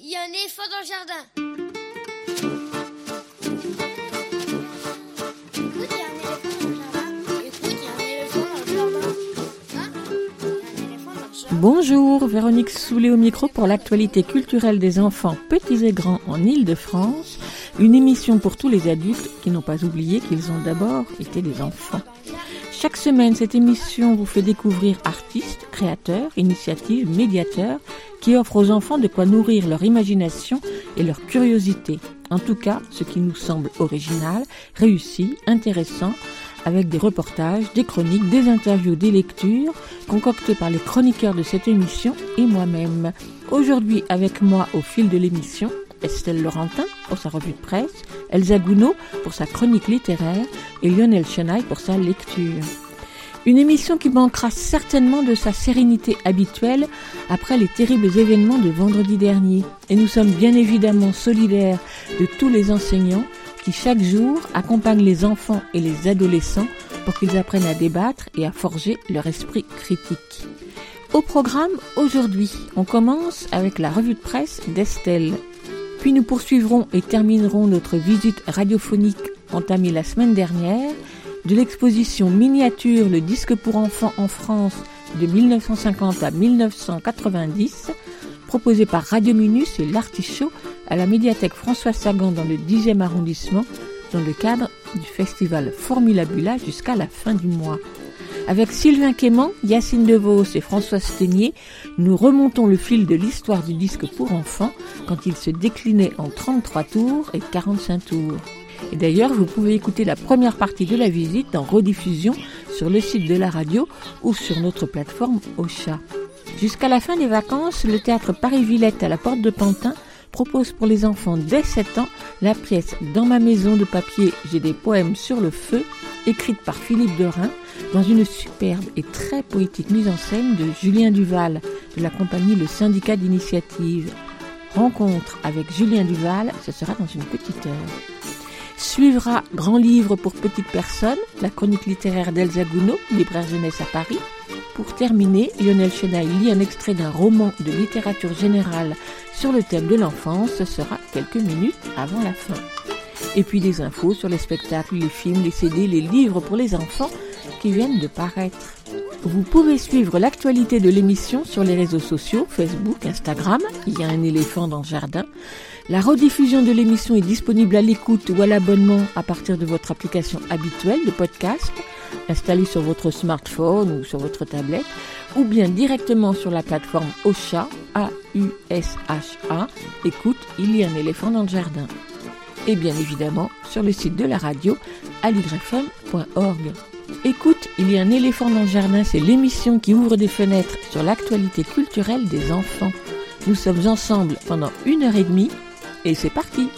il y a un éléphant dans le jardin. Bonjour, Véronique Soulet au micro pour l'actualité culturelle des enfants petits et grands en Île-de-France, une émission pour tous les adultes qui n'ont pas oublié qu'ils ont d'abord été des enfants. Chaque semaine, cette émission vous fait découvrir artistes, créateurs, initiatives, médiateurs qui offrent aux enfants de quoi nourrir leur imagination et leur curiosité. En tout cas, ce qui nous semble original, réussi, intéressant, avec des reportages, des chroniques, des interviews, des lectures, concoctées par les chroniqueurs de cette émission et moi-même. Aujourd'hui, avec moi au fil de l'émission, Estelle Laurentin pour sa revue de presse, Elsa Gounod pour sa chronique littéraire et Lionel Chenaille pour sa lecture. Une émission qui manquera certainement de sa sérénité habituelle après les terribles événements de vendredi dernier. Et nous sommes bien évidemment solidaires de tous les enseignants qui chaque jour accompagnent les enfants et les adolescents pour qu'ils apprennent à débattre et à forger leur esprit critique. Au programme aujourd'hui, on commence avec la revue de presse d'Estelle. Puis nous poursuivrons et terminerons notre visite radiophonique entamée la semaine dernière de l'exposition miniature Le disque pour enfants en France de 1950 à 1990, proposée par Radio Minus et l'Artichaut à la médiathèque François Sagan dans le 10e arrondissement dans le cadre du festival Formula Bula jusqu'à la fin du mois. Avec Sylvain Quément, Yacine Devos et François Stenier, nous remontons le fil de l'histoire du disque pour enfants quand il se déclinait en 33 tours et 45 tours. Et d'ailleurs, vous pouvez écouter la première partie de la visite en rediffusion sur le site de la radio ou sur notre plateforme Ocha. Jusqu'à la fin des vacances, le théâtre Paris-Villette à la porte de Pantin propose pour les enfants dès 7 ans la pièce Dans ma maison de papier, j'ai des poèmes sur le feu, écrite par Philippe Derain, dans une superbe et très poétique mise en scène de Julien Duval de la compagnie Le Syndicat d'Initiative. Rencontre avec Julien Duval, ce sera dans une petite heure. Suivra Grand livre pour petites personnes, la chronique littéraire d'Elsa Gounod, libraire jeunesse à Paris. Pour terminer, Lionel Chenaille lit un extrait d'un roman de littérature générale sur le thème de l'enfance. Ce sera quelques minutes avant la fin. Et puis des infos sur les spectacles, les films, les CD, les livres pour les enfants qui viennent de paraître. Vous pouvez suivre l'actualité de l'émission sur les réseaux sociaux, Facebook, Instagram, il y a un éléphant dans le jardin. La rediffusion de l'émission est disponible à l'écoute ou à l'abonnement à partir de votre application habituelle de podcast, installée sur votre smartphone ou sur votre tablette, ou bien directement sur la plateforme Ocha, A-U-S-H-A, écoute, il y a un éléphant dans le jardin. Et bien évidemment sur le site de la radio, aligrefm.org. Écoute, il y a un éléphant dans le jardin, c'est l'émission qui ouvre des fenêtres sur l'actualité culturelle des enfants. Nous sommes ensemble pendant une heure et demie et c'est parti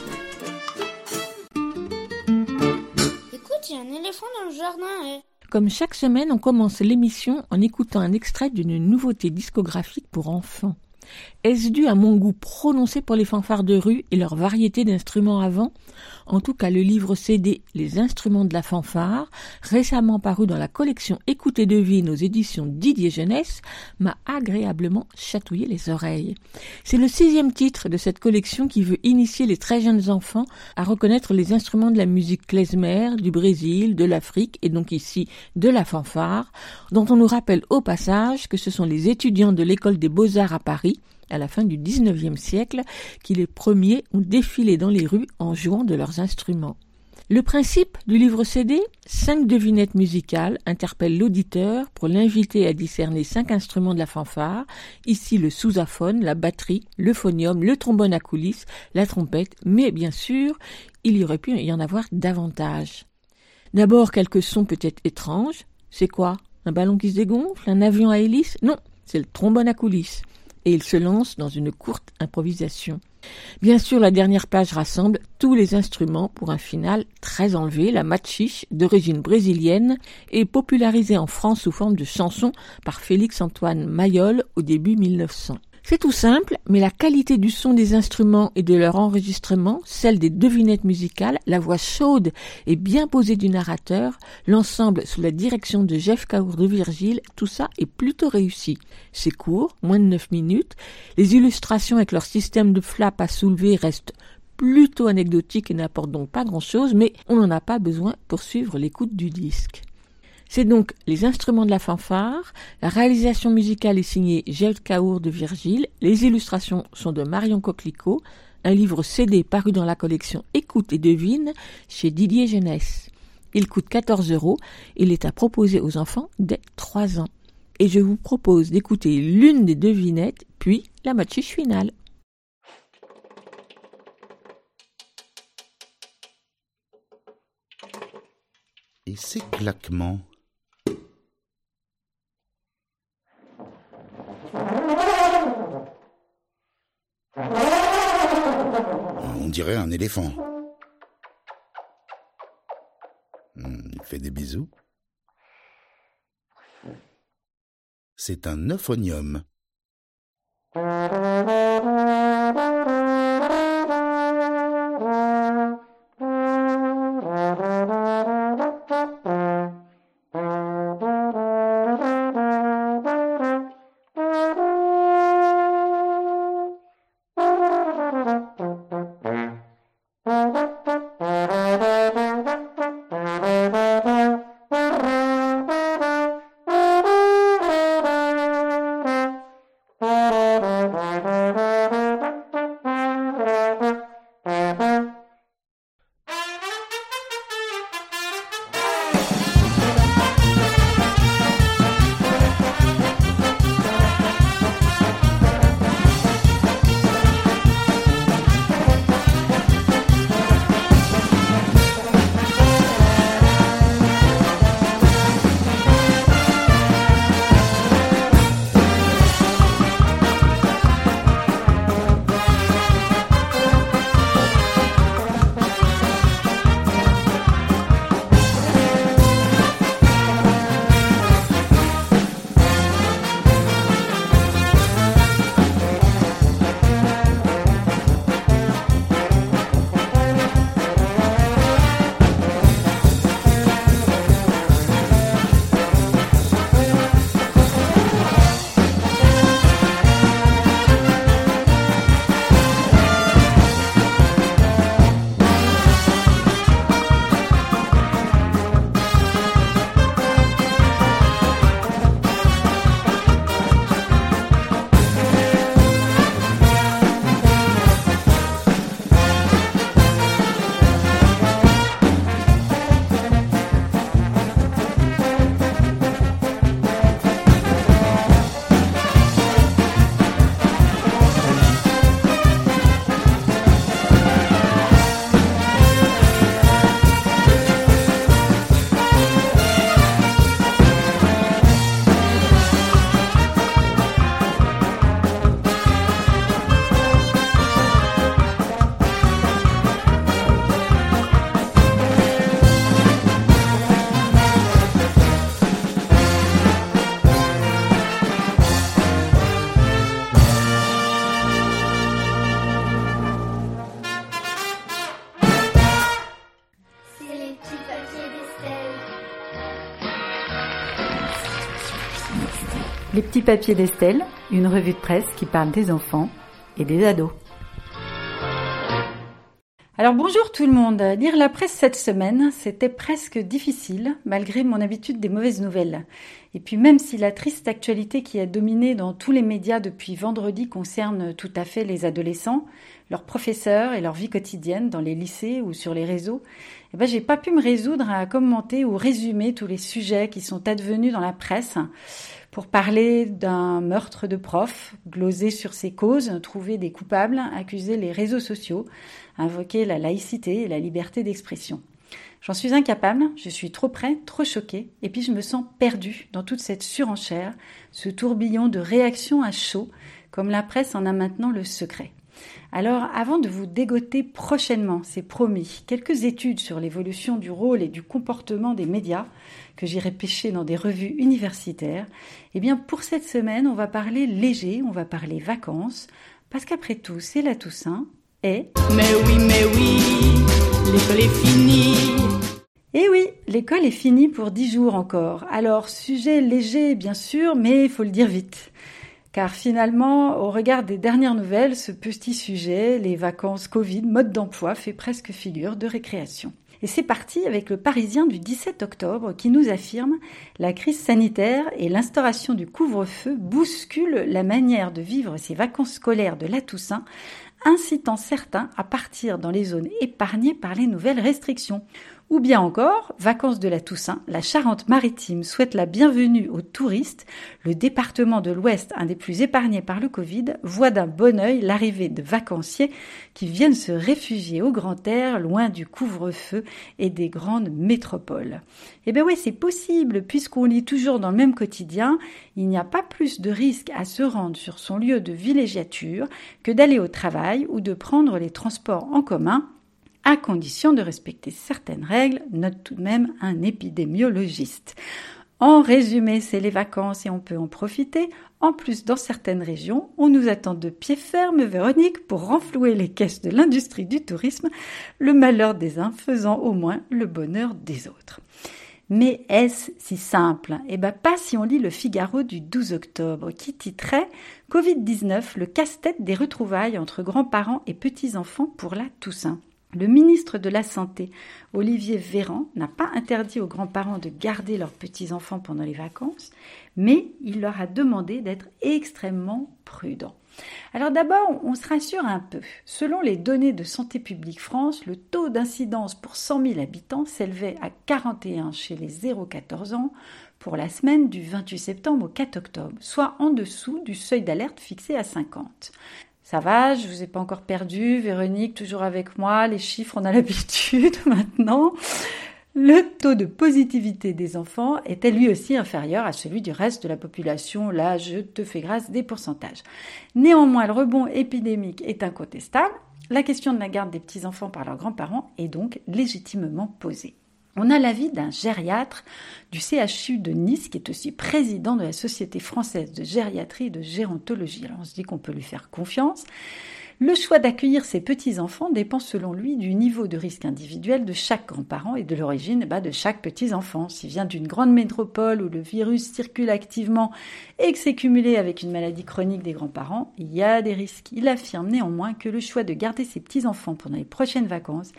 Écoute, il y a un éléphant dans le jardin. eh. Comme chaque semaine, on commence l'émission en écoutant un extrait d'une nouveauté discographique pour enfants. Est-ce dû à mon goût prononcé pour les fanfares de rue et leur variété d'instruments avant? En tout cas, le livre CD Les instruments de la fanfare, récemment paru dans la collection Écoute et devine aux éditions Didier Jeunesse, m'a agréablement chatouillé les oreilles. C'est le sixième titre de cette collection qui veut initier les très jeunes enfants à reconnaître les instruments de la musique klezmer, du Brésil, de l'Afrique et donc ici de la fanfare, dont on nous rappelle au passage que ce sont les étudiants de l'école des beaux-arts à Paris à la fin du XIXe siècle, qui les premiers ont défilé dans les rues en jouant de leurs instruments. Le principe du livre CD, cinq devinettes musicales, interpelle l'auditeur pour l'inviter à discerner cinq instruments de la fanfare, ici le sousaphone, la batterie, le phonium, le trombone à coulisses, la trompette, mais bien sûr, il y aurait pu y en avoir davantage. D'abord quelques sons peut-être étranges. C'est quoi? Un ballon qui se dégonfle? Un avion à hélice? Non, c'est le trombone à coulisses et il se lance dans une courte improvisation. Bien sûr, la dernière page rassemble tous les instruments pour un final très enlevé, la machiche d'origine brésilienne et popularisée en France sous forme de chanson par Félix-Antoine Mayol au début 1900. C'est tout simple, mais la qualité du son des instruments et de leur enregistrement, celle des devinettes musicales, la voix chaude et bien posée du narrateur, l'ensemble sous la direction de Jeff Caour de Virgile, tout ça est plutôt réussi. C'est court, moins de 9 minutes, les illustrations avec leur système de flap à soulever restent plutôt anecdotiques et n'apportent donc pas grand chose, mais on n'en a pas besoin pour suivre l'écoute du disque. C'est donc les instruments de la fanfare, la réalisation musicale est signée Gilles Caour de Virgile, les illustrations sont de Marion Coquelicot, un livre CD paru dans la collection Écoute et devine chez Didier Jeunesse. Il coûte 14 euros, il est à proposer aux enfants dès 3 ans. Et je vous propose d'écouter l'une des devinettes, puis la moitié finale. Et ces claquements On dirait un éléphant. Hmm, il fait des bisous. C'est un euphonium. Papiers d'Estelle, une revue de presse qui parle des enfants et des ados. Alors bonjour tout le monde. Lire la presse cette semaine, c'était presque difficile malgré mon habitude des mauvaises nouvelles. Et puis même si la triste actualité qui a dominé dans tous les médias depuis vendredi concerne tout à fait les adolescents, leurs professeurs et leur vie quotidienne dans les lycées ou sur les réseaux, eh ben j'ai pas pu me résoudre à commenter ou résumer tous les sujets qui sont advenus dans la presse pour parler d'un meurtre de prof, gloser sur ses causes, trouver des coupables, accuser les réseaux sociaux, invoquer la laïcité et la liberté d'expression. J'en suis incapable, je suis trop près, trop choquée, et puis je me sens perdue dans toute cette surenchère, ce tourbillon de réactions à chaud, comme la presse en a maintenant le secret. Alors, avant de vous dégoter prochainement, c'est promis, quelques études sur l'évolution du rôle et du comportement des médias que j'irai pêcher dans des revues universitaires, eh bien, pour cette semaine, on va parler léger, on va parler vacances, parce qu'après tout, c'est la Toussaint et... Mais oui, mais oui, l'école est finie. Eh oui, l'école est finie pour dix jours encore. Alors, sujet léger, bien sûr, mais il faut le dire vite. Car finalement, au regard des dernières nouvelles, ce petit sujet, les vacances Covid, mode d'emploi, fait presque figure de récréation. Et c'est parti avec le Parisien du 17 octobre qui nous affirme la crise sanitaire et l'instauration du couvre-feu bousculent la manière de vivre ces vacances scolaires de la Toussaint, incitant certains à partir dans les zones épargnées par les nouvelles restrictions. Ou bien encore, vacances de la Toussaint, la Charente-Maritime souhaite la bienvenue aux touristes. Le département de l'Ouest, un des plus épargnés par le Covid, voit d'un bon œil l'arrivée de vacanciers qui viennent se réfugier au grand air, loin du couvre-feu et des grandes métropoles. Eh bien ouais, c'est possible, puisqu'on lit toujours dans le même quotidien, il n'y a pas plus de risque à se rendre sur son lieu de villégiature que d'aller au travail ou de prendre les transports en commun à condition de respecter certaines règles, note tout de même un épidémiologiste. En résumé, c'est les vacances et on peut en profiter. En plus, dans certaines régions, on nous attend de pied ferme, Véronique, pour renflouer les caisses de l'industrie du tourisme, le malheur des uns faisant au moins le bonheur des autres. Mais est-ce si simple? Eh bien pas si on lit le Figaro du 12 octobre qui titrait Covid-19, le casse-tête des retrouvailles entre grands-parents et petits-enfants pour la Toussaint. Le ministre de la Santé, Olivier Véran, n'a pas interdit aux grands-parents de garder leurs petits-enfants pendant les vacances, mais il leur a demandé d'être extrêmement prudents. Alors d'abord, on se rassure un peu. Selon les données de Santé publique France, le taux d'incidence pour 100 000 habitants s'élevait à 41 chez les 0-14 ans pour la semaine du 28 septembre au 4 octobre, soit en dessous du seuil d'alerte fixé à 50. Ça va, je vous ai pas encore perdu. Véronique, toujours avec moi. Les chiffres, on a l'habitude maintenant. Le taux de positivité des enfants était lui aussi inférieur à celui du reste de la population? Là, je te fais grâce des pourcentages. Néanmoins, le rebond épidémique est incontestable. La question de la garde des petits-enfants par leurs grands-parents est donc légitimement posée. On a l'avis d'un gériatre du CHU de Nice, qui est aussi président de la Société française de gériatrie et de gérontologie. Alors on se dit qu'on peut lui faire confiance. Le choix d'accueillir ses petits-enfants dépend selon lui du niveau de risque individuel de chaque grand-parent et de l'origine bah, de chaque petit-enfant. S'il vient d'une grande métropole où le virus circule activement et que c'est cumulé avec une maladie chronique des grands-parents, il y a des risques. Il affirme néanmoins que le choix de garder ses petits-enfants pendant les prochaines vacances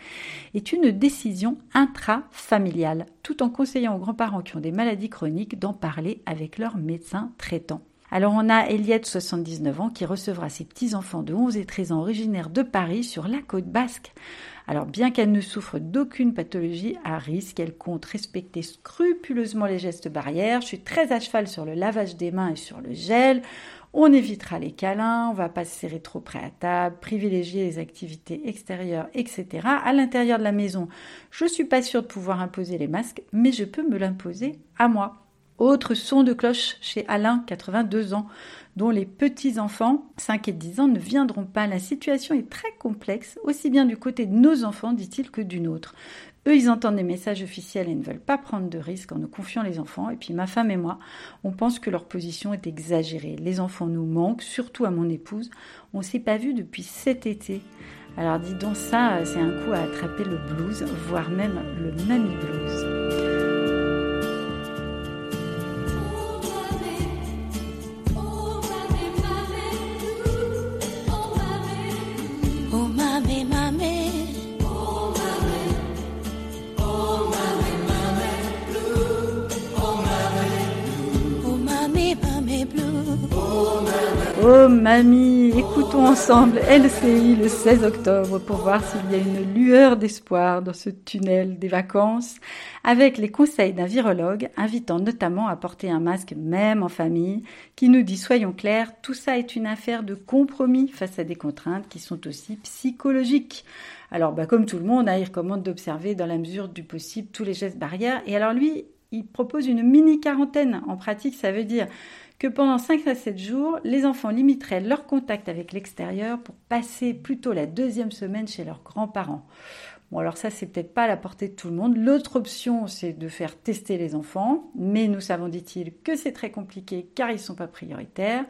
est une décision intrafamiliale, tout en conseillant aux grands-parents qui ont des maladies chroniques d'en parler avec leur médecin traitant. Alors on a Eliette, 79 ans, qui recevra ses petits-enfants de 11 et 13 ans originaires de Paris sur la côte basque. Alors bien qu'elle ne souffre d'aucune pathologie à risque, elle compte respecter scrupuleusement les gestes barrières. Je suis très à cheval sur le lavage des mains et sur le gel. On évitera les câlins, on va pas se serrer trop près à table, privilégier les activités extérieures, etc. À l'intérieur de la maison, je suis pas sûre de pouvoir imposer les masques, mais je peux me l'imposer à moi. Autre son de cloche chez Alain, 82 ans, dont les petits-enfants, 5 et 10 ans, ne viendront pas. La situation est très complexe, aussi bien du côté de nos enfants, dit-il, que du nôtre. Eux, ils entendent des messages officiels et ne veulent pas prendre de risques en nous confiant les enfants. Et puis ma femme et moi, on pense que leur position est exagérée. Les enfants nous manquent, surtout à mon épouse. On ne s'est pas vu depuis cet été. Alors dis donc ça, c'est un coup à attraper le blues, voire même le mamie blues. Oh mamie, écoutons ensemble LCI le 16 octobre pour voir s'il y a une lueur d'espoir dans ce tunnel des vacances, avec les conseils d'un virologue invitant notamment à porter un masque même en famille, qui nous dit soyons clairs, tout ça est une affaire de compromis face à des contraintes qui sont aussi psychologiques. Alors bah, comme tout le monde, hein, il recommande d'observer dans la mesure du possible tous les gestes barrières, et alors lui, il propose une mini quarantaine. En pratique, ça veut dire que pendant 5 à 7 jours, les enfants limiteraient leur contact avec l'extérieur pour passer plutôt la deuxième semaine chez leurs grands-parents. Bon, alors ça, c'est peut-être pas à la portée de tout le monde. L'autre option, c'est de faire tester les enfants, mais nous savons, dit-il, que c'est très compliqué car ils ne sont pas prioritaires.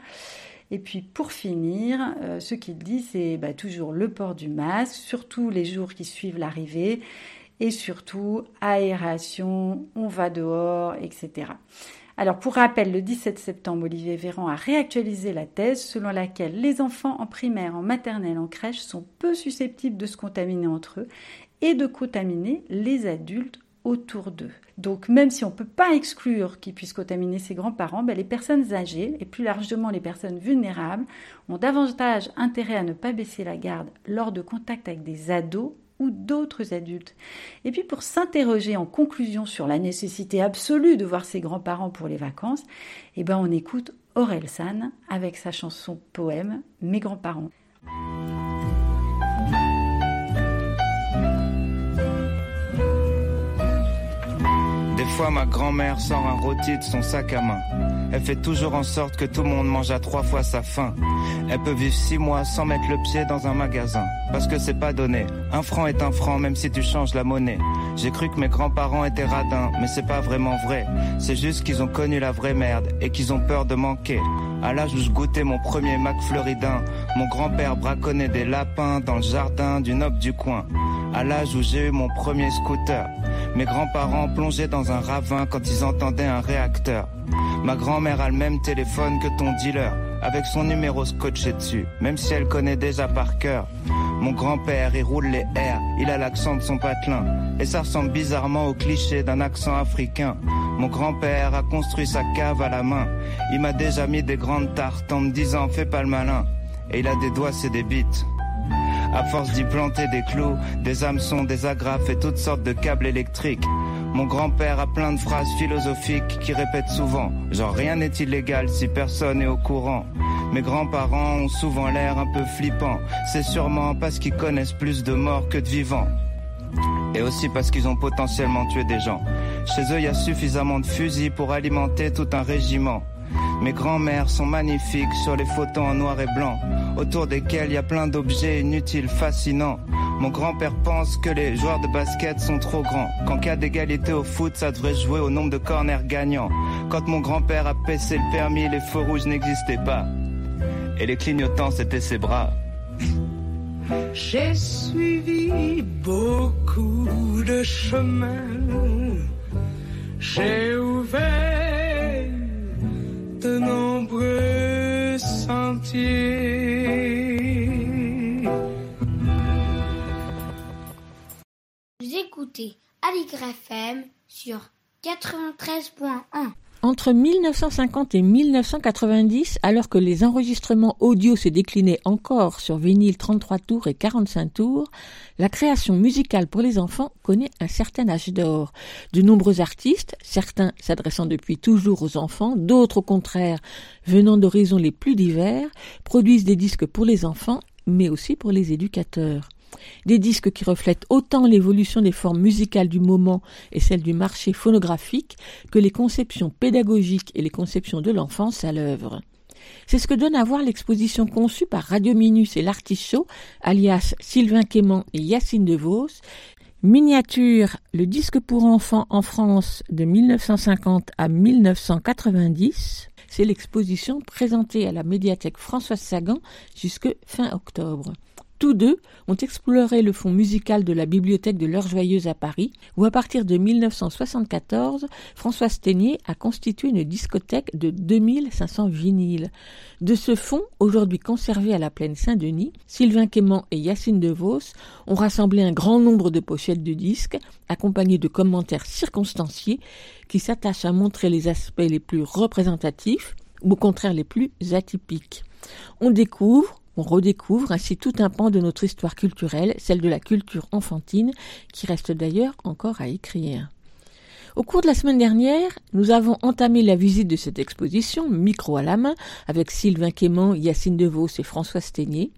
Et puis pour finir, euh, ce qu'il dit, c'est bah, toujours le port du masque, surtout les jours qui suivent l'arrivée, et surtout aération, on va dehors, etc. Alors pour rappel, le 17 septembre, Olivier Véran a réactualisé la thèse selon laquelle les enfants en primaire, en maternelle, en crèche sont peu susceptibles de se contaminer entre eux et de contaminer les adultes autour d'eux. Donc même si on ne peut pas exclure qu'ils puissent contaminer ses grands-parents, ben, les personnes âgées et plus largement les personnes vulnérables ont davantage intérêt à ne pas baisser la garde lors de contact avec des ados ou d'autres adultes. Et puis pour s'interroger en conclusion sur la nécessité absolue de voir ses grands-parents pour les vacances, eh ben on écoute Aurel San avec sa chanson poème Mes grands-parents. Des fois, ma grand-mère sort un rôti de son sac à main. Elle fait toujours en sorte que tout le monde mange à trois fois sa faim. Elle peut vivre six mois sans mettre le pied dans un magasin. Parce que c'est pas donné. Un franc est un franc même si tu changes la monnaie. J'ai cru que mes grands-parents étaient radins, mais c'est pas vraiment vrai. C'est juste qu'ils ont connu la vraie merde et qu'ils ont peur de manquer. À l'âge où je goûtais mon premier Mac Floridin, mon grand-père braconnait des lapins dans le jardin du noble du coin. À l'âge où j'ai eu mon premier scooter, mes grands-parents plongeaient dans un ravin quand ils entendaient un réacteur. Ma grand-mère a le même téléphone que ton dealer, avec son numéro scotché dessus, même si elle connaît déjà par cœur. Mon grand-père, il roule les airs, il a l'accent de son patelin, et ça ressemble bizarrement au cliché d'un accent africain. Mon grand-père a construit sa cave à la main, il m'a déjà mis des grandes tartes en me disant fais pas le malin, et il a des doigts, c'est des bites. À force d'y planter des clous, des hameçons, des agrafes et toutes sortes de câbles électriques. Mon grand-père a plein de phrases philosophiques qui répète souvent, genre rien n'est illégal si personne est au courant. Mes grands-parents ont souvent l'air un peu flippants, c'est sûrement parce qu'ils connaissent plus de morts que de vivants. Et aussi parce qu'ils ont potentiellement tué des gens. Chez eux, il y a suffisamment de fusils pour alimenter tout un régiment. Mes grands-mères sont magnifiques sur les photos en noir et blanc, autour desquels il y a plein d'objets inutiles, fascinants. Mon grand-père pense que les joueurs de basket sont trop grands. Qu'en cas d'égalité au foot, ça devrait jouer au nombre de corners gagnants. Quand mon grand-père a paissé le permis, les feux rouges n'existaient pas. Et les clignotants, c'était ses bras. J'ai suivi beaucoup de chemins. J'ai ouvert de nombreux sentiers. Vous écoutez Aligre FM sur 93.1. Entre 1950 et 1990, alors que les enregistrements audio se déclinaient encore sur vinyle 33 tours et 45 tours, la création musicale pour les enfants connaît un certain âge d'or. De nombreux artistes, certains s'adressant depuis toujours aux enfants, d'autres au contraire venant d'horizons les plus divers, produisent des disques pour les enfants, mais aussi pour les éducateurs. Des disques qui reflètent autant l'évolution des formes musicales du moment et celle du marché phonographique que les conceptions pédagogiques et les conceptions de l'enfance à l'œuvre. C'est ce que donne à voir l'exposition conçue par Radio Minus et l'Artichaut, alias Sylvain Quément et Yacine DeVos, Miniature, le disque pour enfants en France de 1950 à 1990. C'est l'exposition présentée à la médiathèque Françoise Sagan jusque fin octobre. Tous deux ont exploré le fond musical de la bibliothèque de l'Heure Joyeuse à Paris, où à partir de 1974, François Ténier a constitué une discothèque de 2500 vinyles. De ce fond, aujourd'hui conservé à la plaine Saint-Denis, Sylvain Quément et Yacine DeVos ont rassemblé un grand nombre de pochettes de disques, accompagnés de commentaires circonstanciés qui s'attachent à montrer les aspects les plus représentatifs ou au contraire les plus atypiques. On découvre, on redécouvre ainsi tout un pan de notre histoire culturelle, celle de la culture enfantine, qui reste d'ailleurs encore à écrire. Au cours de la semaine dernière, nous avons entamé la visite de cette exposition, micro à la main, avec Sylvain Quément, Yacine Devos et François Sténier.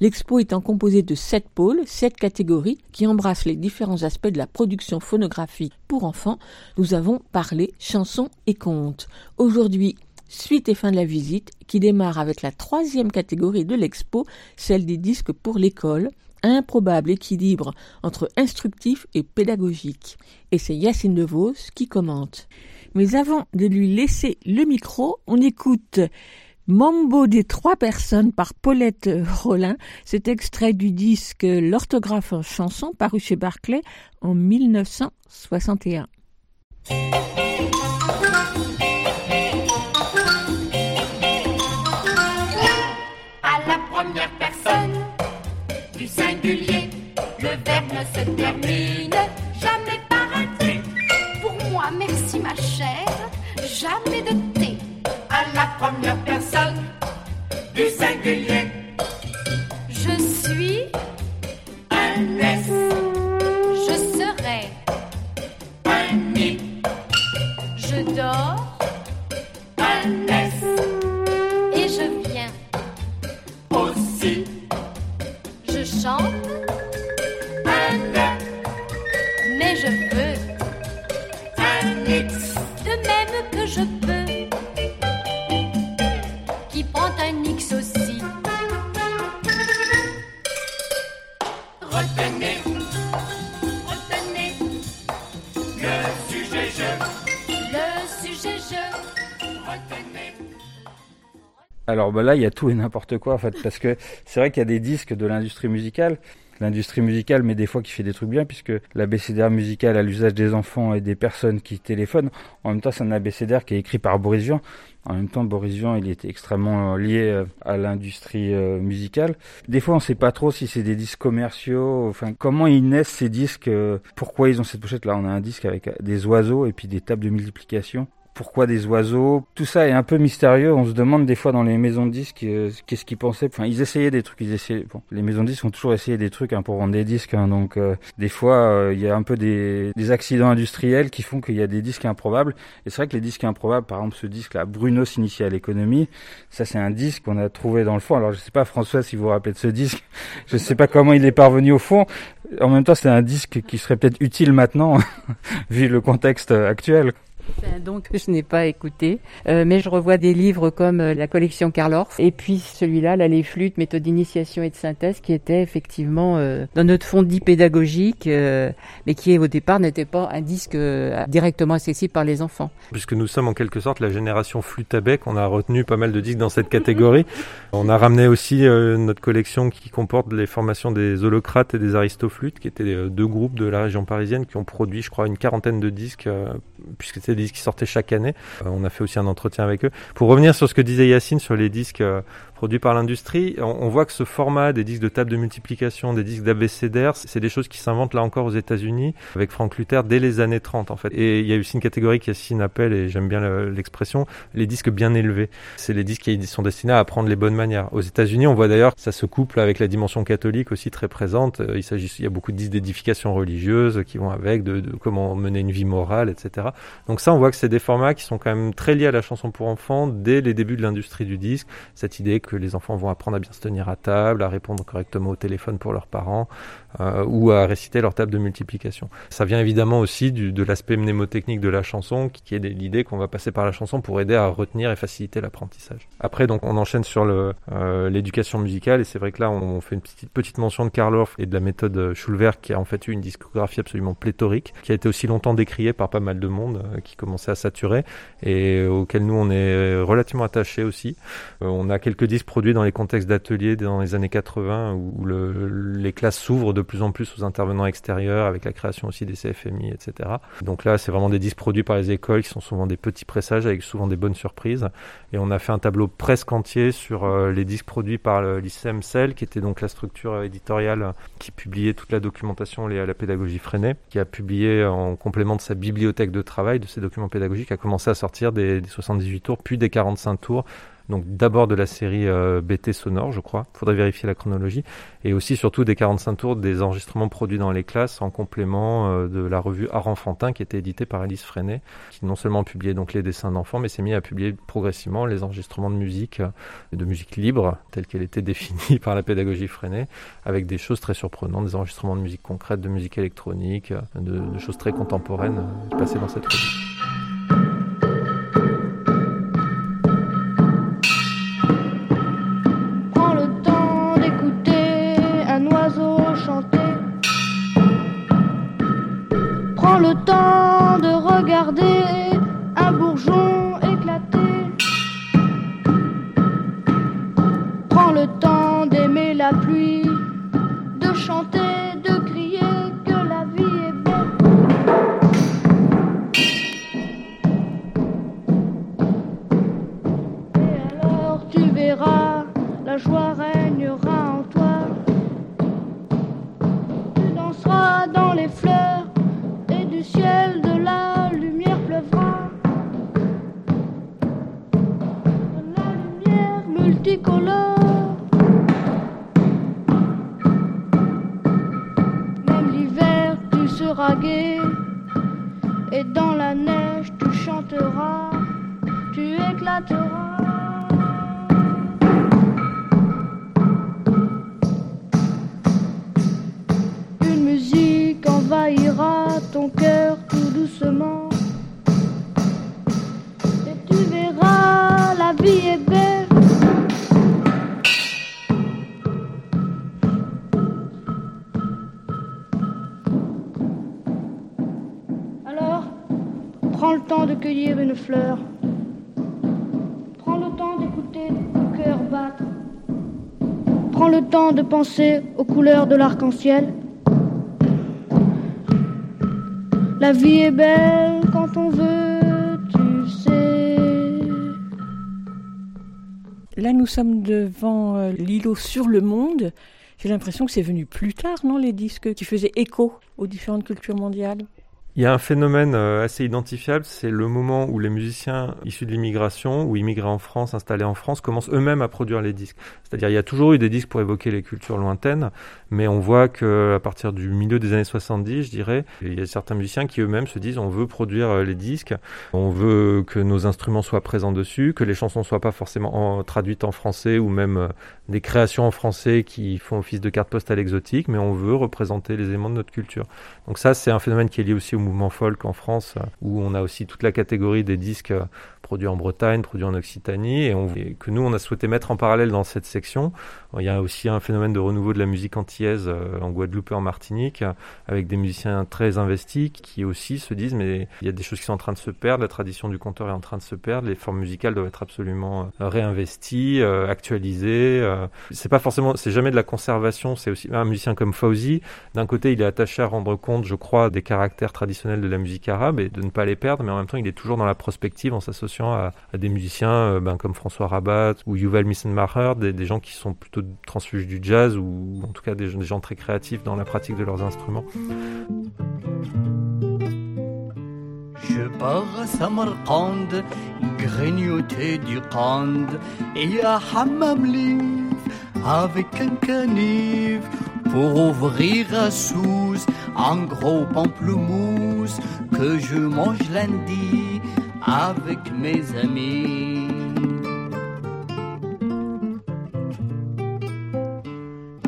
L'expo étant composée de sept pôles, sept catégories, qui embrassent les différents aspects de la production phonographique pour enfants, nous avons parlé chansons et contes. Aujourd'hui, Suite et fin de la visite, qui démarre avec la troisième catégorie de l'expo, celle des disques pour l'école, improbable équilibre entre instructif et pédagogique. Et c'est Yacine DeVos qui commente. Mais avant de lui laisser le micro, on écoute Mambo des trois personnes par Paulette Rollin. C'est extrait du disque L'orthographe en chanson paru chez Barclay en 1961. Se termine jamais par un T. Pour moi, merci ma chère, jamais de thé. À la première personne du singulier, Je suis, un S, je serai, un I, je dors Alors bah là, il y a tout et n'importe quoi en fait, parce que c'est vrai qu'il y a des disques de l'industrie musicale. L'industrie musicale, mais des fois qui fait des trucs bien, puisque l'abécédaire musical à l'usage des enfants et des personnes qui téléphonent, en même temps c'est un abécédaire qui est écrit par Boris Vian. En même temps, Boris Vian, il était extrêmement euh, lié euh, à l'industrie euh, musicale. Des fois, on sait pas trop si c'est des disques commerciaux, enfin, comment ils naissent ces disques, pourquoi ils ont cette pochette. Là, on a un disque avec des oiseaux et puis des tables de multiplication. Pourquoi des oiseaux Tout ça est un peu mystérieux. On se demande des fois dans les maisons de disques euh, qu'est-ce qu'ils pensaient. Enfin, ils essayaient des trucs. Ils essayaient. Bon, les maisons de disques ont toujours essayé des trucs hein, pour vendre des disques. hein. donc, euh, des fois, euh, il y a un peu des, des accidents industriels qui font qu'il y a des disques improbables. Et c'est vrai que les disques improbables, par exemple, ce disque-là, Bruno s'initie à l'économie. Ça, c'est un disque qu'on a trouvé dans le fond. Alors, je sais pas, François, si vous vous rappelez de ce disque. Je sais pas comment il est parvenu au fond. En même temps, c'est un disque qui serait peut-être utile maintenant, vu le contexte actuel. C'est un don que je n'ai pas écouté, Euh, mais je revois des livres comme euh, la collection Karl Orff et puis celui-là, là, les flûtes, méthode d'initiation et de synthèse, qui était effectivement euh, dans notre fond dit pédagogique, mais qui au départ n'était pas un disque directement accessible par les enfants. Puisque nous sommes en quelque sorte la génération flûte à bec, on a retenu pas mal de disques dans cette catégorie. On a ramené aussi notre collection qui comporte les formations des holocrates et des aristoflûtes, qui étaient deux groupes de la région parisienne qui ont produit, je crois, une quarantaine de disques, puisque c'était disques qui sortaient chaque année. Euh, on a fait aussi un entretien avec eux. Pour revenir sur ce que disait Yacine sur les disques euh, produits par l'industrie, on, on voit que ce format des disques de table de multiplication, des disques d'abécédaire, c'est des choses qui s'inventent là encore aux États-Unis avec Frank Luther dès les années 30 en fait. Et il y a aussi une catégorie qui Yacine appelle, et j'aime bien le- l'expression, les disques bien élevés. C'est les disques qui sont destinés à apprendre les bonnes manières. Aux États-Unis, on voit d'ailleurs que ça se couple avec la dimension catholique aussi très présente. Euh, Il s'agit, il y a beaucoup de disques d'édification religieuse qui vont avec, de, de comment mener une vie morale, etc. Donc ça, on voit que c'est des formats qui sont quand même très liés à la chanson pour enfants dès les débuts de l'industrie du disque. Cette idée que les enfants vont apprendre à bien se tenir à table, à répondre correctement au téléphone pour leurs parents, euh, ou à réciter leur table de multiplication. Ça vient évidemment aussi du, de l'aspect mnémotechnique de la chanson, qui, est l'idée qu'on va passer par la chanson pour aider à retenir et faciliter l'apprentissage. Après, donc, on enchaîne sur euh, l'éducation musicale, et c'est vrai que là, on, fait une petite, petite mention de Karl Orff et de la méthode euh, Schulwerk, qui a en fait eu une discographie absolument pléthorique, qui a été aussi longtemps décriée par pas mal de monde, euh, qui commençait à saturer, et auquel nous, on est relativement attachés aussi. Euh, on a quelques disques produits dans les contextes d'ateliers dans les années 80, où, où le, les classes s'ouvrent de plus en plus aux intervenants extérieurs, avec la création aussi des CFMI, etc. Donc là, c'est vraiment des disques produits par les écoles, qui sont souvent des petits pressages, avec souvent des bonnes surprises. Et on a fait un tableau presque entier sur euh, les disques produits par l'ICEM CEL, qui était donc la structure euh, éditoriale qui publiait toute la documentation liée à la pédagogie freinée, qui a publié en complément de sa bibliothèque de travail, de ses documents pédagogiques, a commencé à sortir des 78 tours, puis des 45 tours donc d'abord de la série euh, BT sonore, je crois. Faudrait vérifier la chronologie. Et aussi surtout des 45 tours des enregistrements produits dans les classes en complément euh, de la revue Art Enfantin qui était éditée par Alice Freinet, qui non seulement publiait donc les dessins d'enfants, mais s'est mis à publier progressivement les enregistrements de musique, euh, de musique libre, telle qu'elle était définie par la pédagogie Freinet, avec des choses très surprenantes, des enregistrements de musique concrète, de musique électronique, de, de choses très contemporaines euh, passées dans cette revue. Prends le temps de regarder un bourgeon éclater. Prends le temps d'aimer la pluie, de chanter, de crier que la vie est belle. Et alors tu verras, la joie régnera Et dans la neige, tu chanteras, tu éclateras. Une musique envahira ton cœur tout doucement. Et tu verras, la vie est belle. Prends le temps de cueillir une fleur. Prends le temps d'écouter ton cœur battre. Prends le temps de penser aux couleurs de l'arc-en-ciel. La vie est belle quand on veut, tu sais. Là, nous sommes devant euh, l'îlot sur le monde. J'ai l'impression que c'est venu plus tard, non, les disques qui faisaient écho aux différentes cultures mondiales? Il y a un phénomène euh, assez identifiable, c'est le moment où les musiciens issus de l'immigration ou immigrés en France, installés en France, commencent eux-mêmes à produire les disques. C'est-à-dire il y a toujours eu des disques pour évoquer les cultures lointaines, mais on voit que à partir du milieu des années 70, je dirais, il y a certains musiciens qui eux-mêmes se disent on veut produire euh, les disques, on veut que nos instruments soient présents dessus, que les chansons soient pas forcément en- traduites en français ou même euh, des créations en français qui font office de carte postale exotique, mais on veut représenter les éléments de notre culture. Donc ça, c'est un phénomène qui est lié aussi au mouvement folk en France, euh, où on a aussi toute la catégorie des disques produits en Bretagne, produits en Occitanie, et, que nous, on a souhaité mettre en parallèle dans cette section. Il y a aussi un phénomène de renouveau de la musique antillaise euh, en Guadeloupe et en Martinique, avec des musiciens très investis qui aussi se disent, mais il y a des choses qui sont en train de se perdre, la tradition du conteur est en train de se perdre, les formes musicales doivent être absolument euh, réinvesties, euh, actualisées. c'est pas forcément, c'est jamais de la conservation, c'est aussi un musicien comme Fauzi, d'un côté, il est attaché à rendre compte, je crois, des caractères traditionnels de la musique arabe et de ne pas les perdre, mais en même temps, il est toujours dans la prospective en s'associant à, à des musiciens euh, ben, comme François Rabat ou Yuval Missenmacher, des, des gens qui sont plutôt transfuges du jazz ou en tout cas des, des gens très créatifs dans la pratique de leurs instruments. Je pars à Samarkand, grignoter du qand et à Hammam Lif avec un canif pour ouvrir à Sousse un gros pamplemousse que je mange lundi avec mes amis.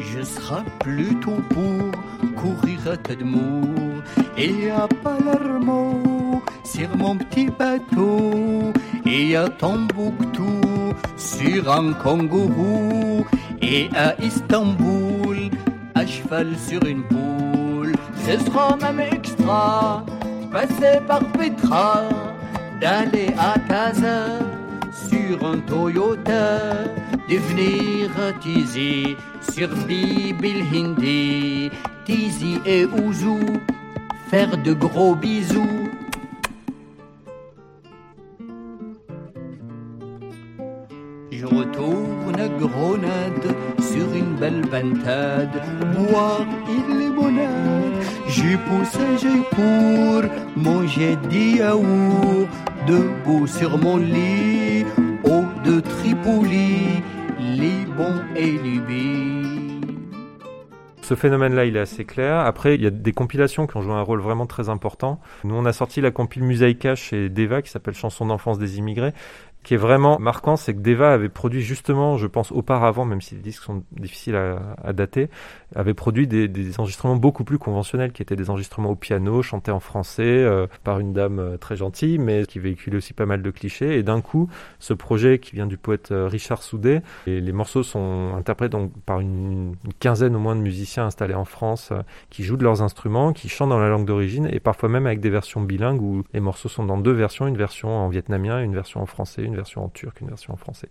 Je serai plutôt pour courir à Tadmour et à Palermo sur mon petit bateau et à Tombouctou sur un kangourou et à Istanbul à cheval sur une poule. Ce sera même extra passer par Petra, d'aller à Casa sur un Toyota, de venir Tizi sur Bibil Hindi, Tizi et Ouzou, faire de gros bisous. Je retourne à Grenade sur une belle ventade, boire une limonade. J'y pousse pour manger des yaourts, debout sur mon lit, haut de Tripoli, Liban et Libye. Ce phénomène-là, il est assez clair. Après, il y a des compilations qui ont joué un rôle vraiment très important. Nous, on a sorti la compile Musaïka chez Deva qui s'appelle Chansons d'enfance des immigrés. Qui est vraiment marquant, c'est que Deva avait produit justement, je pense auparavant, même si les disques sont difficiles à, dater, avait produit des, enregistrements beaucoup plus conventionnels, qui étaient des enregistrements au piano, chantés en français euh, par une dame euh, très gentille, mais qui véhiculait aussi pas mal de clichés. Et d'un coup, ce projet qui vient du poète euh, Richard Soudet, et les morceaux sont interprétés donc par une, quinzaine au moins de musiciens installés en France, qui jouent de leurs instruments, qui chantent dans la langue d'origine, et parfois même avec des versions bilingues où les morceaux sont dans deux versions, une version en vietnamien, une version en français, version en turc, une version en français.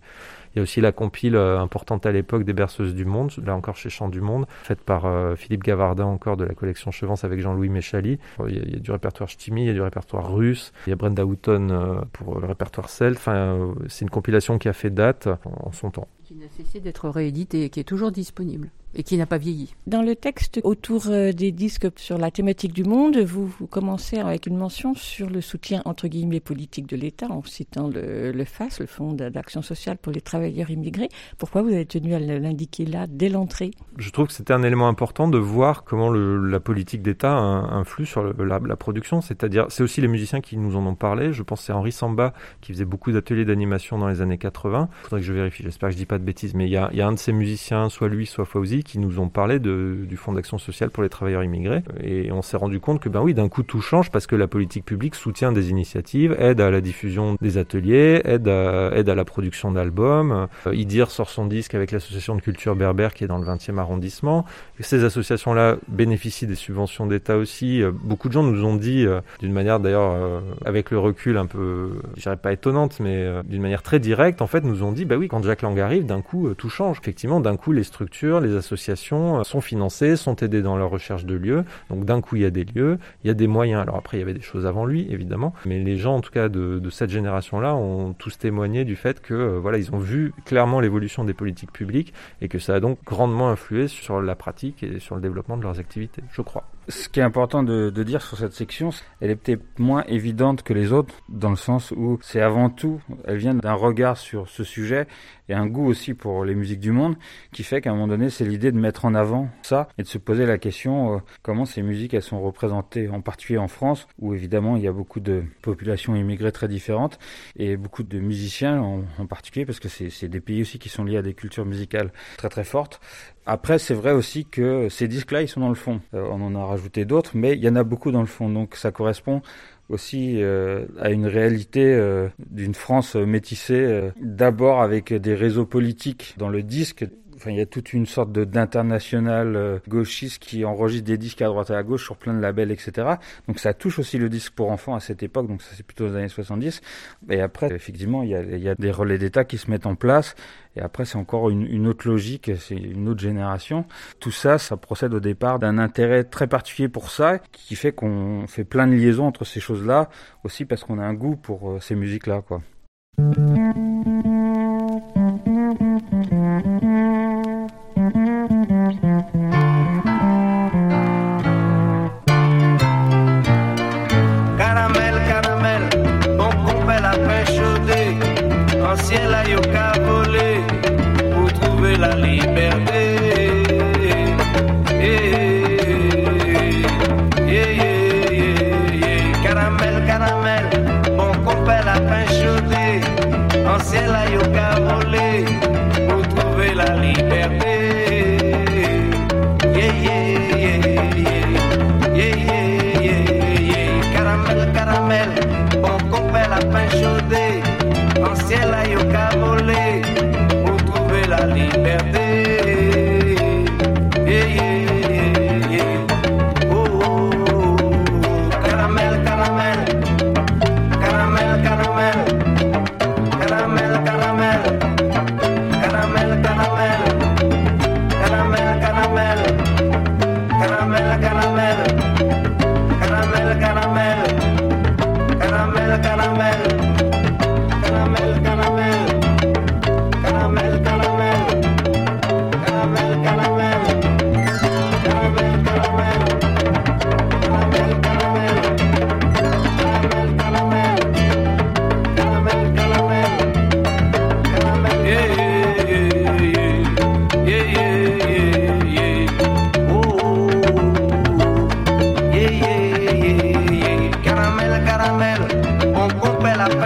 Il y a aussi la compile euh, importante à l'époque des Berceuses du Monde, là encore chez Chant du Monde, faite par euh, Philippe Gavardin encore de la collection Chevance avec Jean-Louis Méchali. Il y, a, du répertoire ch'timi, il y a du répertoire russe, il y a Brenda Houghton euh, pour le répertoire celte. Enfin, c'est une compilation qui a fait date en son temps. Qui n'a cessé d'être réédité et qui est toujours disponible et qui n'a pas vieilli. Dans le texte autour euh, des disques sur la thématique du monde, vous, vous commencez avec une mention sur le soutien entre guillemets politique de l'État en citant le, le, FAS, le Fonds d'action sociale pour les travailleurs immigrés. Pourquoi vous avez tenu à l'indiquer là dès l'entrée? Je trouve que c'était un élément important de voir comment le, la politique d'État influe sur la, la, production. C'est-à-dire, c'est aussi les musiciens qui nous en ont parlé. Je pense que c'est Henri Samba qui faisait beaucoup d'ateliers d'animation dans les années 80. Il faudrait que je vérifie. J'espère que je dis pas de bêtises, mais il y a, un de ces musiciens, soit lui, soit Fauzi, qui nous ont parlé du Fonds d'action sociale pour les travailleurs immigrés. Et on s'est rendu compte que, ben oui, d'un coup, tout change parce que la politique publique soutient des initiatives, aide à la diffusion des ateliers, aide à, aide à la production d'albums. Euh, Idir sort son disque avec l'association de culture berbère qui est dans le 20e arrondissement. ces associations-là bénéficient des subventions d'État aussi. Euh, beaucoup de gens nous ont dit, euh, d'une manière d'ailleurs, avec le recul un peu, je dirais pas étonnante, mais d'une manière très directe, en fait, nous ont dit, bah oui, quand Jacques Lang arrive, d'un coup, tout change. Effectivement, d'un coup, les structures, les associations, euh, sont financés, sont aidés dans leur recherche de lieux. Donc d'un coup, il y a des lieux, il y a des moyens. Alors après, il y avait des choses avant lui, évidemment, mais les gens, en tout cas de, cette génération-là, ont tous témoigné du fait que euh, voilà, ils ont vu clairement l'évolution des politiques publiques et que ça a donc grandement influé sur la pratique et sur le développement de leurs activités, je crois. Ce qui est important de, de dire sur cette section, elle est peut-être moins évidente que les autres, dans le sens où c'est avant tout, elle vient d'un regard sur ce sujet et un goût aussi pour les musiques du monde, qui fait qu'à un moment donné, c'est l'idée de mettre en avant ça et de se poser la question euh, comment ces musiques elles sont représentées, en particulier en France, où évidemment il y a beaucoup de populations immigrées très différentes et beaucoup de musiciens en, en particulier, parce que c'est des pays aussi qui sont liés à des cultures musicales très très fortes. Après, c'est vrai aussi que ces disques-là, ils sont dans le fond. Euh, on en a rajouté d'autres, mais il y en a beaucoup dans le fond. Donc ça correspond aussi euh, à une réalité euh, d'une France métissée, d'abord avec des réseaux politiques dans le disque, Enfin, il y a toute une sorte d'international euh, gauchiste qui enregistre des disques à droite et à gauche sur plein de labels, etc. Donc ça touche aussi le disque pour enfants à cette époque, donc ça c'est plutôt les années 70. Et après, effectivement, il y a, il y a des relais d'État qui se mettent en place. Et après, c'est encore une, une, autre logique, c'est une autre génération. Tout ça, ça procède au départ d'un intérêt très particulier pour ça, qui fait qu'on fait plein de liaisons entre ces choses-là, aussi parce qu'on a un goût pour euh, ces musiques-là, quoi.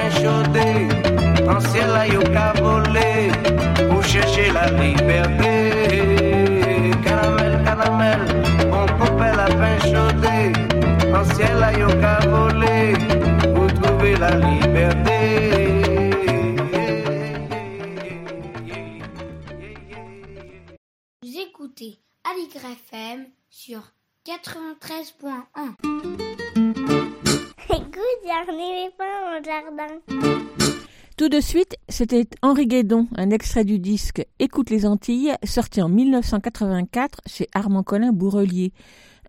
enchaudé, en ciel à yoga volé, pour chercher la liberté. Caramel, caramel, on coupait la pain chaudée, en ciel à yoga volé, pour trouver la liberté. Vous écoutez Ali FM sur 93.1. Tout de suite, c'était Henri Guédon, un extrait du disque Écoute les Antilles, sorti en 1984 chez Armand Collin Bourrelier.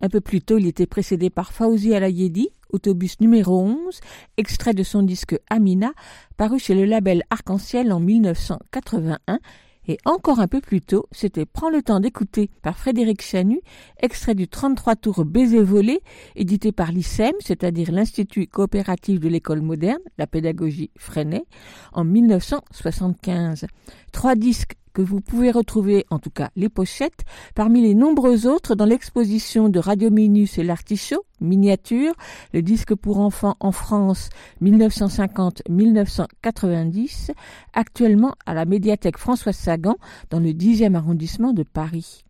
Un peu plus tôt, il était précédé par Fauzi Alayedi, autobus numéro 11, extrait de son disque Amina, paru chez le label Arc-en-Ciel en 1981 et encore un peu plus tôt, c'était Prends le temps d'écouter par Frédéric Chanu, extrait du 33 tours Baiser volé, édité par l'ICEM, c'est-à-dire l'Institut coopératif de l'école moderne, la pédagogie Freinet, en 1975. Trois disques que vous pouvez retrouver, en tout cas les pochettes, parmi les nombreux autres dans l'exposition de Radio Minus et l'Artichaut, miniature, le disque pour enfants en France 1950-1990, actuellement à la médiathèque François Sagan dans le 10e arrondissement de Paris.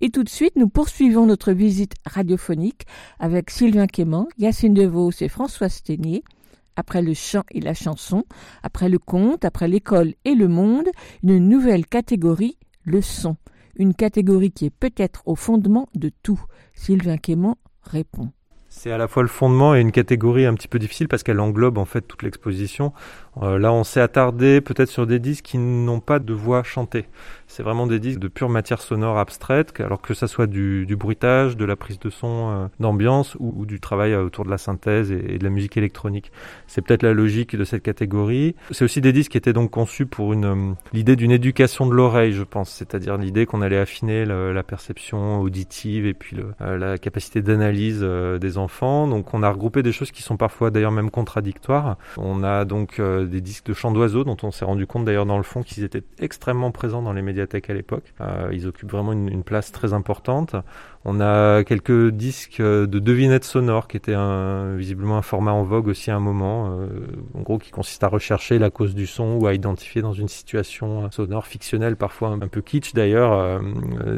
Et tout de suite, nous poursuivons notre visite radiophonique avec Sylvain Quément, Yacine Devos et François Sténier après le chant et la chanson, après le conte, après l'école et le monde, une nouvelle catégorie, le son. Une catégorie qui est peut-être au fondement de tout. Sylvain Quément répond. C'est à la fois le fondement et une catégorie un petit peu difficile parce qu'elle englobe en fait toute l'exposition. Euh, là, on s'est attardé peut-être sur des disques qui n'ont pas de voix chantée. C'est vraiment des disques de pure matière sonore abstraite, alors que ça soit du, bruitage, de la prise de son euh, d'ambiance ou, du travail euh, autour de la synthèse et, de la musique électronique. C'est peut-être la logique de cette catégorie. C'est aussi des disques qui étaient donc conçus pour une l'idée d'une éducation de l'oreille, je pense, c'est-à-dire l'idée qu'on allait affiner la perception auditive et puis la capacité d'analyse des enfants. Donc, on a regroupé des choses qui sont parfois d'ailleurs même contradictoires. On a donc des disques de chants d'oiseaux dont on s'est rendu compte d'ailleurs dans le fond qu'ils étaient extrêmement présents dans les médiathèques à l'époque. Euh, ils occupent vraiment une, place très importante. On a quelques disques de devinettes sonores qui étaient visiblement un format en vogue aussi à un moment, euh, en gros qui consiste à rechercher la cause du son ou à identifier dans une situation sonore fictionnelle, parfois un, peu kitsch d'ailleurs, euh,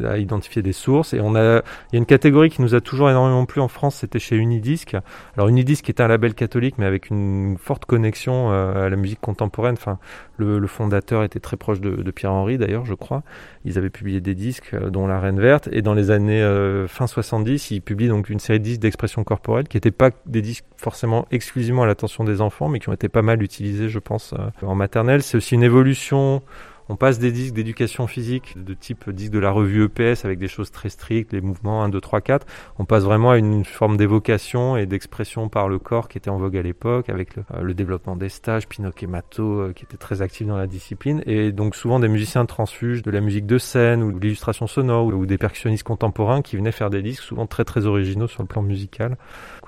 à identifier des sources. Et on a, il y a une catégorie qui nous a toujours énormément plu en France, c'était chez Unidisc. Alors Unidisc est un label catholique, mais avec une forte connexion euh, à la musique contemporaine. Enfin, le, fondateur était très proche de, de Pierre-Henri d'ailleurs, je crois. Ils avaient publié des disques, dont La Reine Verte, et dans les années fin 70, il publie donc une série de disques d'expression corporelle qui n'étaient pas des disques forcément exclusivement à l'attention des enfants, mais qui ont été pas mal utilisés, je pense, en maternelle. C'est aussi une évolution on passe des disques d'éducation physique de type disque de la revue EPS avec des choses très strictes, les mouvements 1, 2, 3, 4. On passe vraiment à une forme d'évocation et d'expression par le corps qui était en vogue à l'époque avec le, euh, développement des stages, Pinocchio Mato euh, qui était très actif dans la discipline et donc souvent des musiciens transfuges de la musique de scène ou de l'illustration sonore ou, des percussionnistes contemporains qui venaient faire des disques souvent très très originaux sur le plan musical.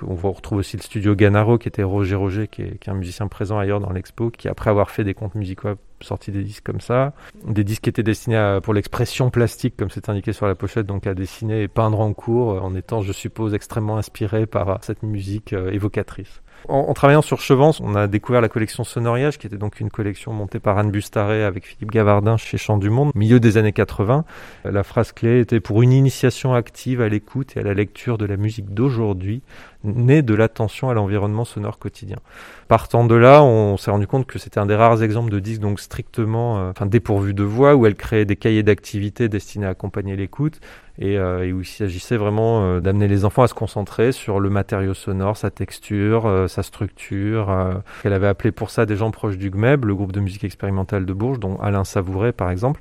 On retrouve aussi le studio Ganaro qui était Roger Roger qui est, un musicien présent ailleurs dans l'expo qui après avoir fait des contes musicaux sorti des disques comme ça, des disques qui étaient destinés à, pour l'expression plastique, comme c'est indiqué sur la pochette, donc à dessiner et peindre en cours, en étant, je suppose, extrêmement inspiré par cette musique euh, évocatrice. En, travaillant sur Chevance, on a découvert la collection Sonoriage, qui était donc une collection montée par Anne Bustaré avec Philippe Gavardin chez Chant du Monde, milieu des années 80. La phrase clé était pour une initiation active à l'écoute et à la lecture de la musique d'aujourd'hui, née de l'attention à l'environnement sonore quotidien. Partant de là, on s'est rendu compte que c'était un des rares exemples de disques donc strictement, euh, enfin dépourvu de voix, où elle créait des cahiers d'activités destinés à accompagner l'écoute et, euh, où il s'agissait vraiment euh, d'amener les enfants à se concentrer sur le matériau sonore, sa texture, sa structure. Elle avait appelé pour ça des gens proches du GMEB, le groupe de musique expérimentale de Bourges, dont Alain Savouret par exemple.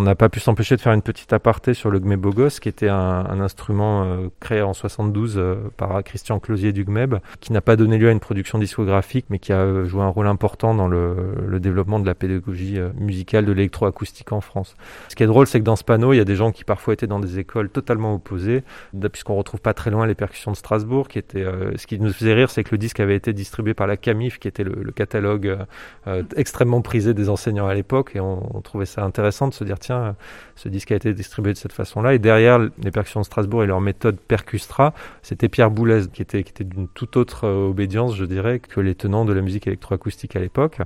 On n'a pas pu s'empêcher de faire une petite aparté sur le GMEBogos, qui était un, un instrument euh, créé en 72 euh, par Christian Closier du GMEB, qui n'a pas donné lieu à une production discographique, mais qui a joué un rôle important dans le, le développement de la pédagogie musicale de l'électroacoustique en France. Ce qui est drôle, c'est que dans ce panneau, il y a des gens qui parfois étaient dans des écoles totalement opposées, puisqu'on retrouve pas très loin les percussions de Strasbourg, qui était, euh, ce qui nous faisait rire, c'est que le disque avait été distribué par la Camif, qui était le, le catalogue euh, extrêmement prisé des enseignants à l'époque, et on, on trouvait ça intéressant de se dire, tiens, ce disque a été distribué de cette façon-là. Et derrière les percussions de Strasbourg et leur méthode Percustra, c'était Pierre Boulez, qui était, d'une toute autre euh, obédience, je dirais, que les tenants de la musique électroacoustique à l'époque.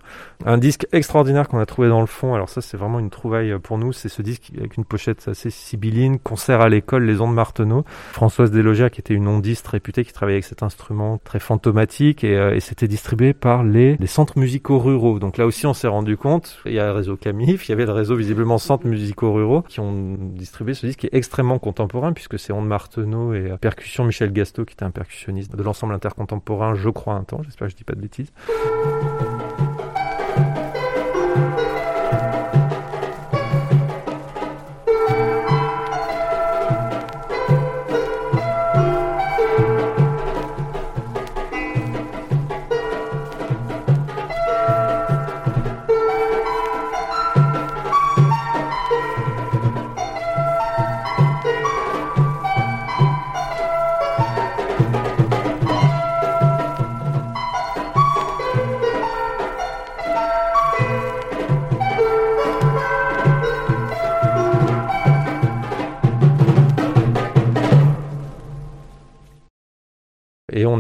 Un disque extraordinaire qu'on a trouvé dans le fond, alors ça c'est vraiment une trouvaille pour nous, c'est ce disque avec une pochette assez sibylline, concert à l'école, les ondes Marteneau. Françoise Delogia, qui était une ondiste réputée, qui travaillait avec cet instrument très fantomatique, et, euh, et c'était distribué par les, les centres musicaux ruraux. Donc là aussi on s'est rendu compte, il y a le réseau Camif, il y avait le réseau visiblement centre musicaux ruraux qui ont distribué ce disque qui est extrêmement contemporain puisque c'est Onde Marteneau et percussion Michel Gasto qui était un percussionniste de l'ensemble intercontemporain, je crois un temps, j'espère que je dis pas de bêtises.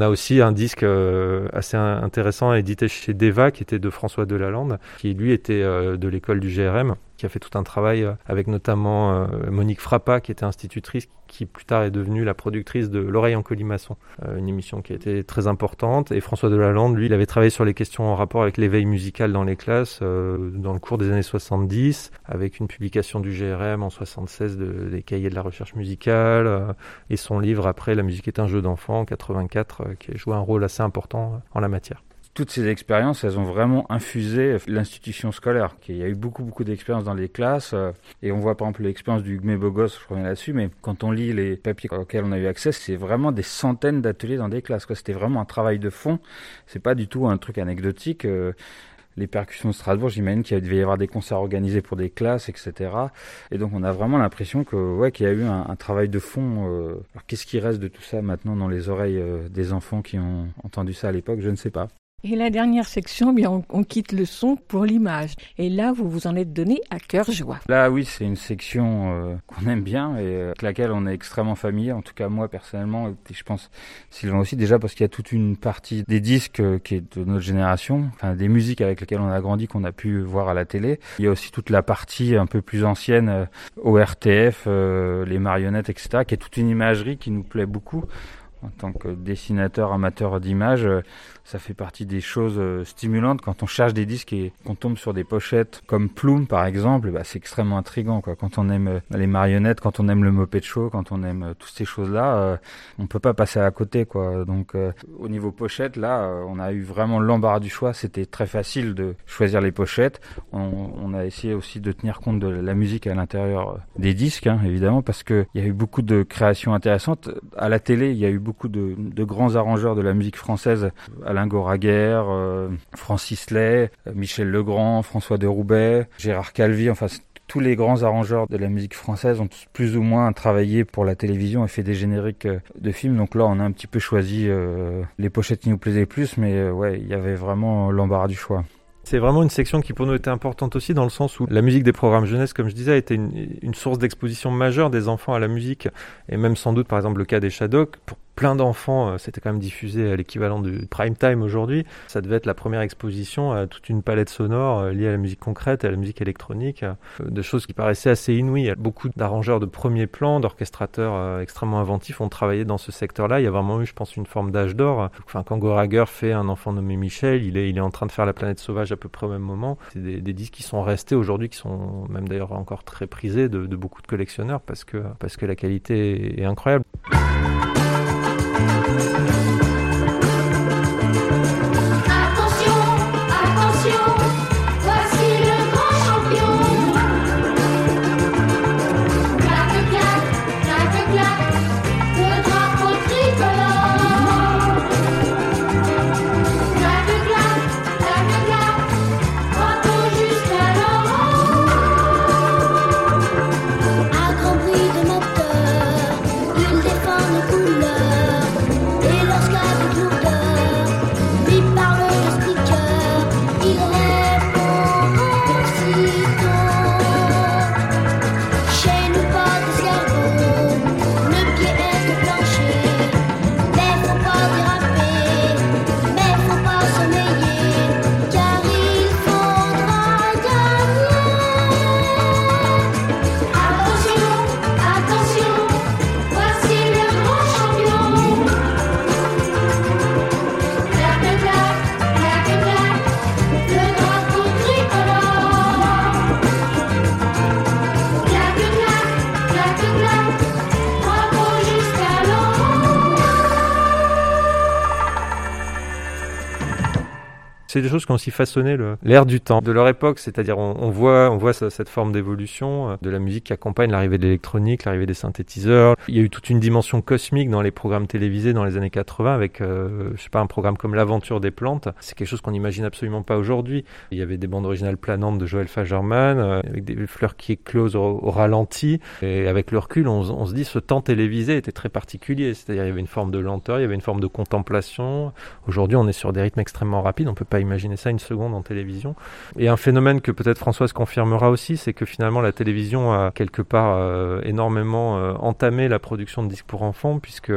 A aussi un disque euh, assez intéressant édité chez Deva, qui était de François Delalande, qui lui était euh, de l'école du GRM, qui a fait tout un travail euh, avec notamment Monique Frappa, qui était institutrice, qui plus tard est devenue la productrice de L'oreille en colimaçon, une émission qui a été très importante. Et François Delalande, lui, il avait travaillé sur les questions en rapport avec l'éveil musical dans les classes dans le cours des années 70, avec une publication du GRM en 76 de, des cahiers de la recherche musicale, et son livre après La musique est un jeu d'enfant en 84 qui a joué un rôle assez important en la matière toutes ces expériences, elles ont vraiment infusé l'institution scolaire. Il y a eu beaucoup, beaucoup d'expériences dans les classes. Et on voit par exemple l'expérience du Gmé Bogos, je reviens là-dessus, mais quand on lit les papiers auxquels on a eu accès, c'est vraiment des centaines d'ateliers dans des classes. C'était vraiment un travail de fond. C'est pas du tout un truc anecdotique les percussions de Strasbourg, j'imagine qu'il devait y avoir des concerts organisés pour des classes, etc. Et donc on a vraiment l'impression que ouais qu'il y a eu un, travail de fond. Euh. Alors qu'est-ce qui reste de tout ça maintenant dans les oreilles euh, des enfants qui ont entendu ça à l'époque? Je ne sais pas. Et la dernière section, eh bien, on, quitte le son pour l'image. Et là, vous vous en êtes donné à cœur joie. Là, oui, c'est une section euh, qu'on aime bien et euh, avec laquelle on est extrêmement familier. En tout cas, moi, personnellement, et je pense Sylvain aussi, déjà parce qu'il y a toute une partie des disques euh, qui est de notre génération, enfin des musiques avec lesquelles on a grandi, qu'on a pu voir à la télé. Il y a aussi toute la partie un peu plus ancienne, ORTF, les marionnettes, etc., qui est toute une imagerie qui nous plaît beaucoup en tant que dessinateur amateur d'images, euh, ça fait partie des choses euh, stimulantes quand on cherche des disques et qu'on tombe sur des pochettes comme Plume par exemple, bah, c'est extrêmement intrigant quoi. Quand on aime euh, les marionnettes, quand on aime le Moped Show, quand on aime toutes ces choses-là, on peut pas passer à côté quoi. Donc au niveau pochette là, on a eu vraiment l'embarras du choix. C'était très facile de choisir les pochettes. On, a essayé aussi de tenir compte de la musique à l'intérieur des disques hein, évidemment parce que il y a eu beaucoup de créations intéressantes. À la télé, il y a eu beaucoup de, grands arrangeurs de la musique française, Alain Goraguer, euh, Francis Lay, euh, Michel Legrand, François de Roubaix, Gérard Calvi, enfin tous les grands arrangeurs de la musique française ont plus ou moins travaillé pour la télévision et fait des génériques euh, de films. Donc là, on a un petit peu choisi les pochettes qui nous plaisaient plus, mais ouais, il y avait vraiment l'embarras du choix. C'est vraiment une section qui pour nous était importante aussi dans le sens où la musique des programmes jeunesse, comme je disais, été une, une source d'exposition majeure des enfants à la musique et même sans doute par exemple le cas des Shadok plein d'enfants, euh, c'était quand même diffusé à l'équivalent du prime time aujourd'hui. Ça devait être la première exposition à toute une palette sonore euh, liée à la musique concrète, à la musique électronique, euh, de choses qui paraissaient assez inouïes. Beaucoup d'arrangeurs de premier plan, d'orchestrateurs extrêmement inventifs ont travaillé dans ce secteur-là. Il y a vraiment eu, je pense, une forme d'âge d'or. Enfin, quand fait un enfant nommé Michel, il est, il est en train de faire la planète sauvage à peu près au même moment. C'est des, des disques qui sont restés aujourd'hui, qui sont même d'ailleurs encore très prisés de, de, beaucoup de collectionneurs parce que, parce que la qualité est incroyable. À grand C'est des choses qui ont aussi façonné l'air du temps de leur époque, c'est-à-dire on, voit, on voit cette forme d'évolution euh, de la musique qui accompagne l'arrivée de l'électronique, l'arrivée des synthétiseurs. Il y a eu toute une dimension cosmique dans les programmes télévisés dans les années 80 avec, euh, je sais pas, un programme comme L'aventure des plantes. C'est quelque chose qu'on n'imagine absolument pas aujourd'hui. Il y avait des bandes originales planantes de Joël Fagerman, euh, avec des fleurs qui éclosent au, au, ralenti. Et avec le recul, on, on se dit ce temps télévisé était très particulier. C'est-à-dire il y avait une forme de lenteur, il y avait une forme de contemplation. Aujourd'hui, on est sur des rythmes extrêmement rapides. On peut pas imaginer ça une seconde en télévision. Et un phénomène que peut-être Françoise confirmera aussi, c'est que finalement la télévision a quelque part euh, énormément euh, entamé la production de disques pour enfants, puisque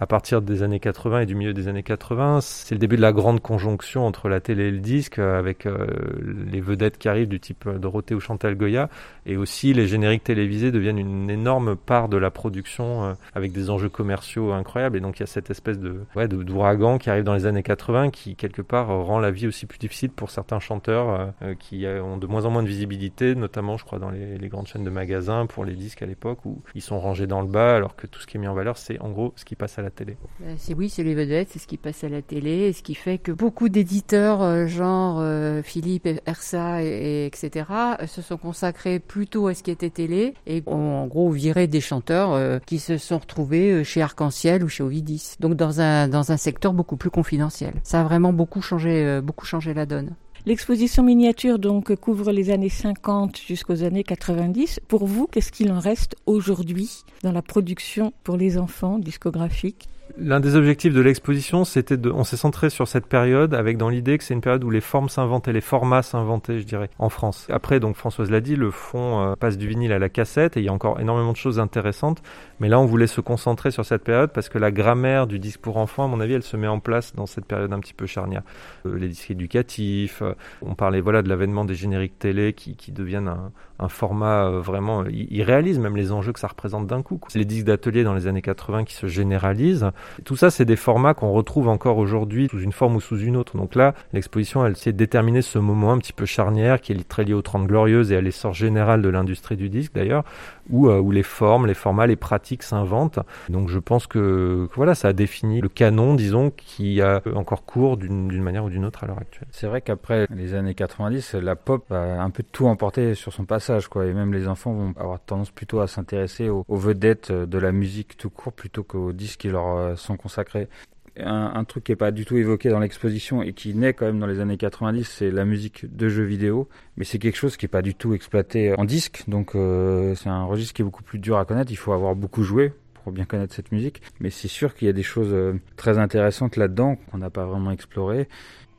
à partir des années 80 et du milieu des années 80, c'est le début de la grande conjonction entre la télé et le disque, avec les vedettes qui arrivent du type Dorothée ou Chantal Goya, et aussi les génériques télévisés deviennent une énorme part de la production, avec des enjeux commerciaux incroyables. Et donc il y a cette espèce de ouais, d'ouragan qui arrive dans les années 80, qui quelque part rend la vie aussi plus difficile pour certains chanteurs qui ont de moins en moins de visibilité, notamment je crois dans les grandes chaînes de magasins pour les disques à l'époque où ils sont rangés dans le bas alors que tout ce qui est mis en valeur c'est en gros ce qui passe à la télé. C'est oui, c'est les vedettes, c'est ce qui passe à la télé, et ce qui fait que beaucoup d'éditeurs euh, genre euh, Philippe, Ersa et, et, etc se sont consacrés plutôt à ce qui était télé et ont en gros viré des chanteurs euh, qui se sont retrouvés chez Arc-en-Ciel ou chez Ovidis. Donc dans un dans un secteur beaucoup plus confidentiel. Ça a vraiment beaucoup changé beaucoup changé la donne. L'exposition miniature donc couvre les années 50 jusqu'aux années 90. Pour vous, qu'est-ce qu'il en reste aujourd'hui dans la production pour les enfants discographiques? L'un des objectifs de l'exposition, c'était de, on s'est centré sur cette période avec dans l'idée que c'est une période où les formes s'inventaient, les formats s'inventaient, je dirais, en France. Après, donc Françoise l'a dit, le fond euh, passe du vinyle à la cassette et il y a encore énormément de choses intéressantes. Mais là, on voulait se concentrer sur cette période parce que la grammaire du disque pour enfants, à mon avis, elle se met en place dans cette période un petit peu charnière. Euh, les disques éducatifs, euh, on parlait voilà de l'avènement des génériques télé qui, qui deviennent un, un format vraiment. Ils réalisent même les enjeux que ça représente d'un coup. C'est les disques d'atelier dans les années 80 qui se généralisent. Tout ça, c'est des formats qu'on retrouve encore aujourd'hui sous une forme ou sous une autre. Donc là, l'exposition, elle essaie de déterminer ce moment un petit peu charnière qui est très lié aux 30 Glorieuses et à l'essor général de l'industrie du disque d'ailleurs, où, euh, où les formes, les formats, les pratiques s'inventent. Donc je pense que, voilà, ça a défini le canon, disons, qui a encore cours d'une manière ou d'une autre à l'heure actuelle. C'est vrai qu'après les années 90, la pop a un peu tout emporté sur son passage, quoi. Et même les enfants vont avoir tendance plutôt à s'intéresser aux, aux, vedettes de la musique tout court plutôt qu'aux disques qui leur euh, sont consacrés. Un, truc qui n'est pas du tout évoqué dans l'exposition et qui naît quand même dans les années 90, c'est la musique de jeux vidéo. Mais c'est quelque chose qui n'est pas du tout exploité en disque. Donc euh, c'est un registre qui est beaucoup plus dur à connaître. Il faut avoir beaucoup joué pour bien connaître cette musique. Mais c'est sûr qu'il y a des choses euh, très intéressantes là-dedans qu'on n'a pas vraiment explorées.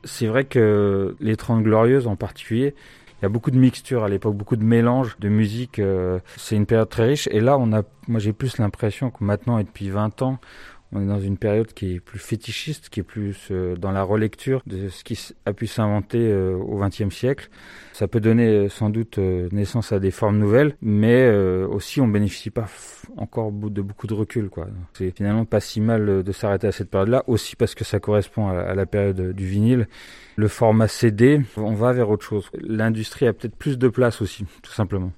C'est vrai que les 30 Glorieuses en particulier, il y a beaucoup de mixtures à l'époque, beaucoup de mélanges de musique. Euh, c'est une période très riche. Et là, on a, moi, j'ai plus l'impression que maintenant et depuis 20 ans, on est dans une période qui est plus fétichiste, qui est plus euh, dans la relecture de ce qui a pu s'inventer euh, au XXe siècle. Ça peut donner euh, sans doute naissance à des formes nouvelles, mais aussi on bénéficie pas encore de beaucoup de recul. C'est finalement pas si mal de s'arrêter à cette période-là, aussi parce que ça correspond à la période du vinyle. Le format CD, on va vers autre chose. L'industrie a peut-être plus de place aussi, tout simplement.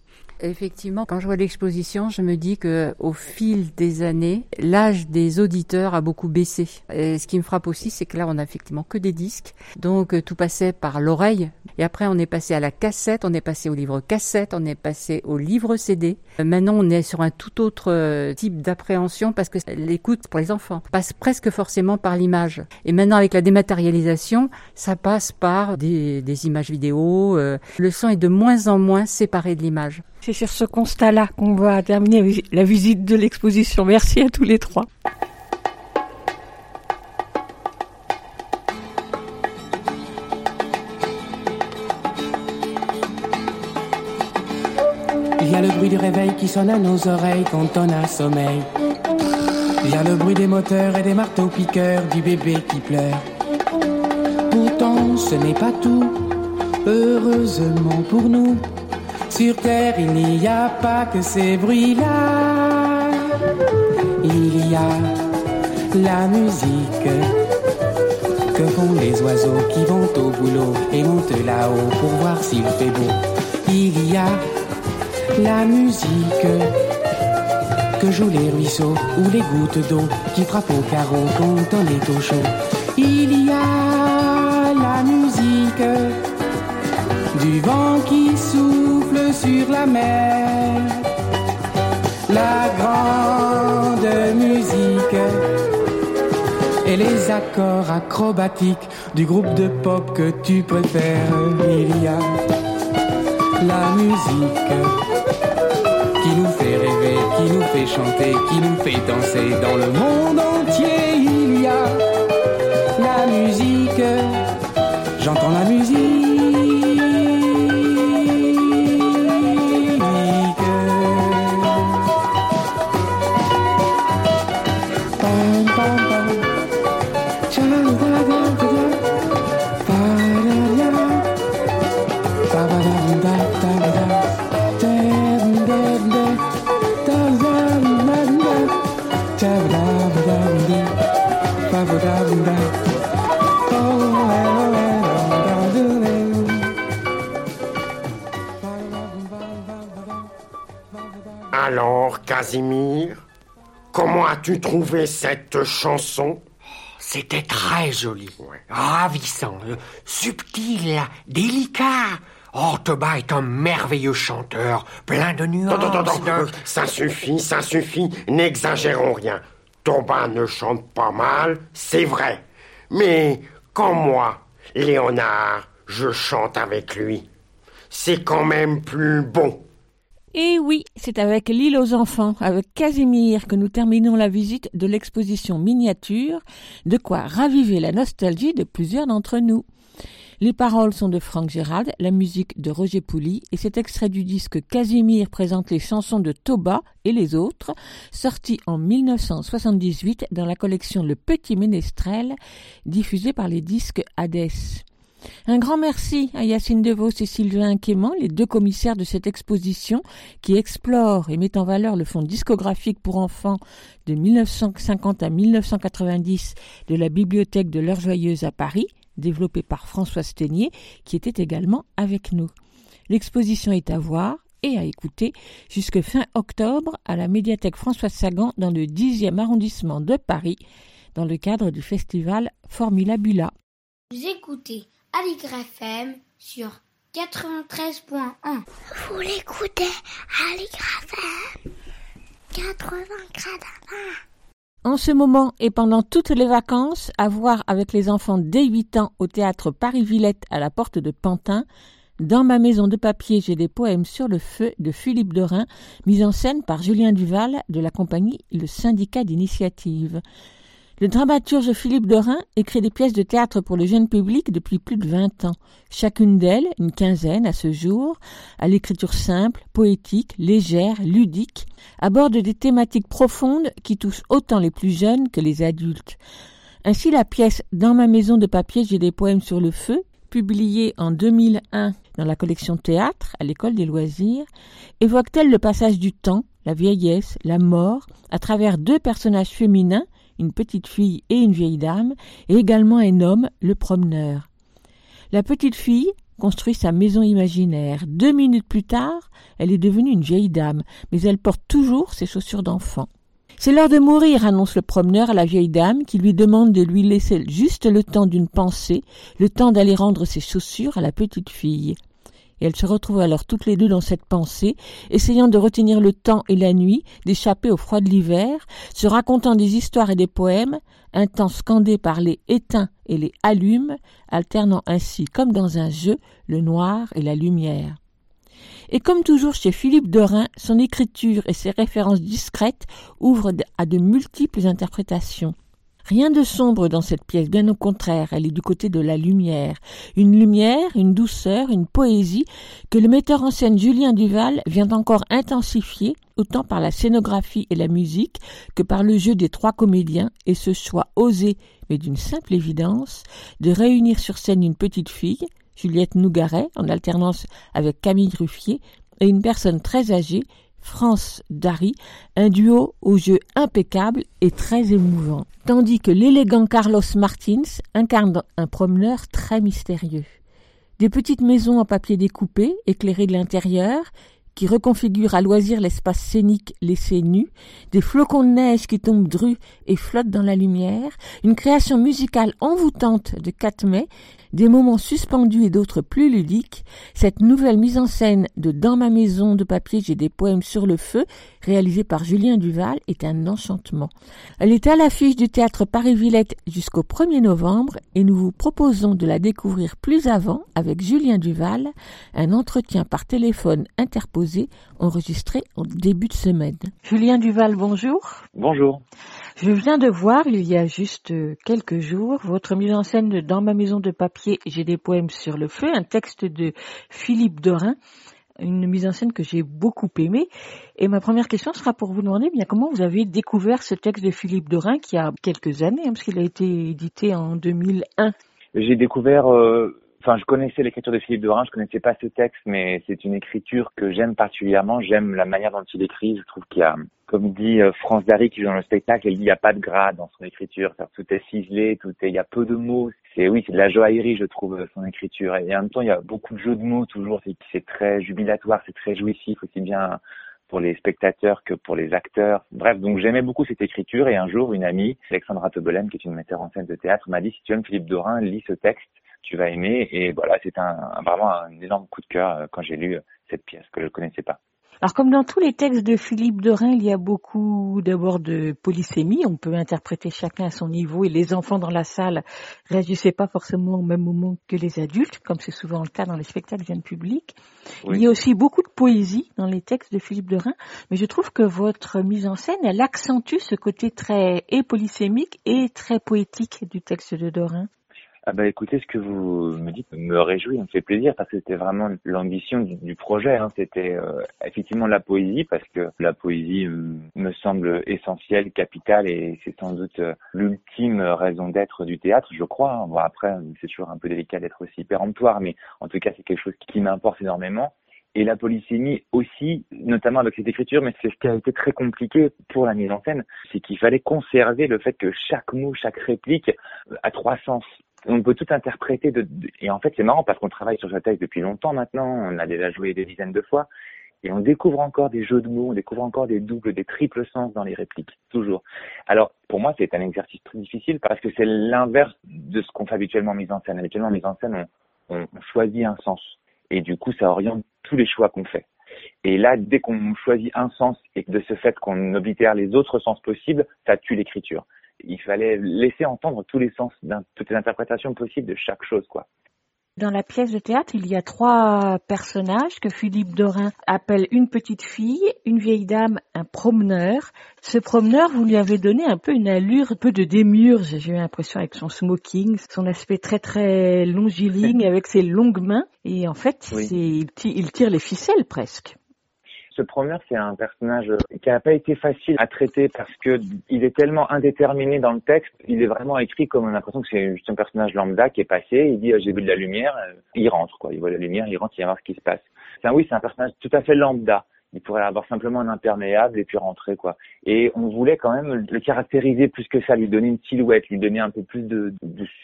Effectivement, quand je vois l'exposition, je me dis que au fil des années, l'âge des auditeurs a beaucoup baissé. Et ce qui me frappe aussi, c'est que là, on a effectivement que des disques, donc tout passait par l'oreille. Et après, on est passé à la cassette, on est passé au livre cassette, on est passé au livre CD. Maintenant, on est sur un tout autre type d'appréhension parce que l'écoute pour les enfants passe presque forcément par l'image. Et maintenant, avec la dématérialisation, ça passe par des, des images vidéo. le son est de moins en moins séparé de l'image. C'est sur ce constat-là qu'on va terminer la visite de l'exposition. Merci à tous les trois. Il y a le bruit du réveil qui sonne à nos oreilles quand on a sommeil. Il y a le bruit des moteurs et des marteaux piqueurs du bébé qui pleure. Pourtant, ce n'est pas tout, heureusement pour nous. Sur terre, il n'y a pas que ces bruits-là. Il y a la musique que font les oiseaux qui vont au boulot et montent là-haut pour voir s'il fait beau. Il y a la musique que jouent les ruisseaux ou les gouttes d'eau qui frappent au carreau quand on est au chaud. Il y a la musique du vent qui souffle sur la mer, la grande musique et les accords acrobatiques du groupe de pop que tu préfères. Il y a la musique qui nous fait rêver, qui nous fait chanter, qui nous fait danser dans le monde entier. Il y a la musique, j'entends la musique. Casimir, comment as-tu trouvé cette chanson? C'était très joli, ravissant, euh, subtil, délicat. Oh, Toba est un merveilleux chanteur, plein de nuances. De- euh, ça suffit, ça suffit, n'exagérons rien. Toba ne chante pas mal, c'est vrai. Mais quand moi, Léonard, je chante avec lui, c'est quand même plus bon. Et oui, c'est avec l'île aux enfants, avec Casimir, que nous terminons la visite de l'exposition miniature, de quoi raviver la nostalgie de plusieurs d'entre nous. Les paroles sont de Franck Gérald, la musique de Roger Pouli, et cet extrait du disque Casimir présente les chansons de Toba et les autres, sorti en 1978 dans la collection Le Petit Ménestrel, diffusée par les disques Hades. Un grand merci à Yacine Devos et Sylvain Quément, les deux commissaires de cette exposition qui explore et met en valeur le fonds discographique pour enfants de 1950 à 1990 de la bibliothèque de l'Heure Joyeuse à Paris, développée par Françoise Ténier, qui était également avec nous. L'exposition est à voir et à écouter jusque fin octobre à la médiathèque François Sagan dans le 10e arrondissement de Paris, dans le cadre du festival Formula Vous écoutez Aligre FM sur 93.1. Vous l'écoutez à l'IGRAFM 80 gradins. En ce moment et pendant toutes les vacances, à voir avec les enfants dès 8 ans au théâtre Paris-Villette à la porte de Pantin, dans ma maison de papier, j'ai des poèmes sur le feu de Philippe Dorin, mis en scène par Julien Duval de la compagnie Le Syndicat d'initiative. Le dramaturge Philippe Dorin écrit des pièces de théâtre pour le jeune public depuis plus de 20 ans. Chacune d'elles, une quinzaine à ce jour, à l'écriture simple, poétique, légère, ludique, aborde des thématiques profondes qui touchent autant les plus jeunes que les adultes. Ainsi, la pièce Dans ma maison de papier, j'ai des poèmes sur le feu, publiée en 2001 dans la collection Théâtre à l'école des loisirs, évoque-t-elle le passage du temps, la vieillesse, la mort, à travers deux personnages féminins, une petite fille et une vieille dame, et également un homme, le promeneur. La petite fille construit sa maison imaginaire. Deux minutes plus tard, elle est devenue une vieille dame, mais elle porte toujours ses chaussures d'enfant. C'est l'heure de mourir, annonce le promeneur à la vieille dame, qui lui demande de lui laisser juste le temps d'une pensée, le temps d'aller rendre ses chaussures à la petite fille. Elles se retrouvent alors toutes les deux dans cette pensée, essayant de retenir le temps et la nuit, d'échapper au froid de l'hiver, se racontant des histoires et des poèmes, un temps scandé par les éteints et les allumes, alternant ainsi, comme dans un jeu, le noir et la lumière. Et comme toujours chez Philippe Dorin, son écriture et ses références discrètes ouvrent à de multiples interprétations. Rien de sombre dans cette pièce, bien au contraire, elle est du côté de la lumière. Une lumière, une douceur, une poésie que le metteur en scène Julien Duval vient encore intensifier, autant par la scénographie et la musique que par le jeu des trois comédiens et ce choix osé, mais d'une simple évidence, de réunir sur scène une petite fille, Juliette Nougaret, en alternance avec Camille Ruffier, et une personne très âgée, France Dari, un duo au jeu impeccable et très émouvant, tandis que l'élégant Carlos Martins incarne un promeneur très mystérieux. Des petites maisons en papier découpé, éclairées de l'intérieur, qui reconfigure à loisir l'espace scénique laissé nu, des flocons de neige qui tombent drus et flottent dans la lumière, une création musicale envoûtante de 4 mai, des moments suspendus et d'autres plus ludiques, cette nouvelle mise en scène de Dans ma maison de papier, j'ai des poèmes sur le feu, réalisée par Julien Duval, est un enchantement. Elle est à l'affiche du théâtre Paris-Villette jusqu'au 1er novembre et nous vous proposons de la découvrir plus avant avec Julien Duval, un entretien par téléphone interposé enregistré en début de semaine. Julien Duval, bonjour. Bonjour. Je viens de voir, il y a juste quelques jours, votre mise en scène de Dans ma maison de papier, j'ai des poèmes sur le feu, un texte de Philippe Dorin, une mise en scène que j'ai beaucoup aimée. Et ma première question sera pour vous demander bien comment vous avez découvert ce texte de Philippe Dorin qui a quelques années, hein, parce qu'il a été édité en 2001. J'ai découvert euh, Enfin, je connaissais l'écriture de Philippe Dorin, je connaissais pas ce texte, mais c'est une écriture que j'aime particulièrement. J'aime la manière dont il écrit. Je trouve qu'il y a, comme dit euh, France Darry qui joue dans le spectacle, il n'y a pas de gras dans son écriture. Tout est ciselé, tout est, il y a peu de mots. C'est oui, c'est de la joaillerie, je trouve, euh, son écriture. Et en même temps, il y a beaucoup de jeux de mots toujours. C'est très jubilatoire, c'est très jouissif, aussi bien pour les spectateurs que pour les acteurs. Bref, donc j'aimais beaucoup cette écriture et un jour, une amie, Alexandra Tobelen, qui est une metteur en scène de théâtre, m'a dit si tu aimes Philippe Dorin, lis ce texte tu vas aimer. Et voilà, c'est un, vraiment un énorme coup de cœur euh, quand j'ai lu euh, cette pièce que je ne connaissais pas. Alors comme dans tous les textes de Philippe de Rhin, il y a beaucoup d'abord de polysémie, on peut interpréter chacun à son niveau et les enfants dans la salle réagissaient pas forcément au même moment que les adultes, comme c'est souvent le cas dans les spectacles jeunes publics. Il y a aussi beaucoup de poésie dans les textes de Philippe de Rhin, mais je trouve que votre mise en scène, elle accentue ce côté très et polysémique et très poétique du texte de Dorin. Ah bah écoutez, ce que vous me dites me réjouit, me fait plaisir parce que c'était vraiment l'ambition du, projet. Hein. C'était euh, effectivement la poésie parce que la poésie euh, me semble essentielle, capitale et c'est sans doute euh, l'ultime raison d'être du théâtre, je crois. Hein. Bon, après, c'est toujours un peu délicat d'être aussi péremptoire, mais en tout cas, c'est quelque chose qui m'importe énormément et la polysémie aussi, notamment avec cette écriture, mais c'est ce qui a été très compliqué pour la mise en scène, c'est qu'il fallait conserver le fait que chaque mot, chaque réplique a trois sens on peut tout interpréter de, et en fait c'est marrant parce qu'on travaille sur ce texte depuis longtemps maintenant, on a déjà joué des dizaines de fois et on découvre encore des jeux de mots, on découvre encore des doubles, des triples sens dans les répliques, toujours. Alors pour moi c'est un exercice très difficile parce que c'est l'inverse de ce qu'on fait habituellement en mise en scène. Habituellement en mise en scène on, on, choisit un sens et du coup ça oriente tous les choix qu'on fait. Et là, dès qu'on choisit un sens et de ce fait qu'on oblitère les autres sens possibles, ça tue l'écriture il fallait laisser entendre tous les sens, toutes les interprétations possibles de chaque chose, quoi. Dans la pièce de théâtre, il y a trois personnages que Philippe Dorin appelle une petite fille, une vieille dame, un promeneur. Ce promeneur, vous lui avez donné un peu une allure, un peu de démiurge, j'ai eu l'impression, avec son smoking, son aspect très très longiligne, avec ses longues mains. Et en fait, il tire les ficelles presque ce promeneur, c'est un personnage qui n'a pas été facile à traiter parce que il est tellement indéterminé dans le texte. Il est vraiment écrit comme on a l'impression que c'est juste un personnage lambda qui est passé. Il dit j'ai vu de la lumière, il rentre quoi. Il voit la lumière, il rentre, il va voir ce qui se passe. C'est oui, c'est un personnage tout à fait lambda. Il pourrait avoir simplement un imperméable et puis rentrer quoi. Et on voulait quand même le caractériser plus que ça, lui donner une silhouette, lui donner un peu plus de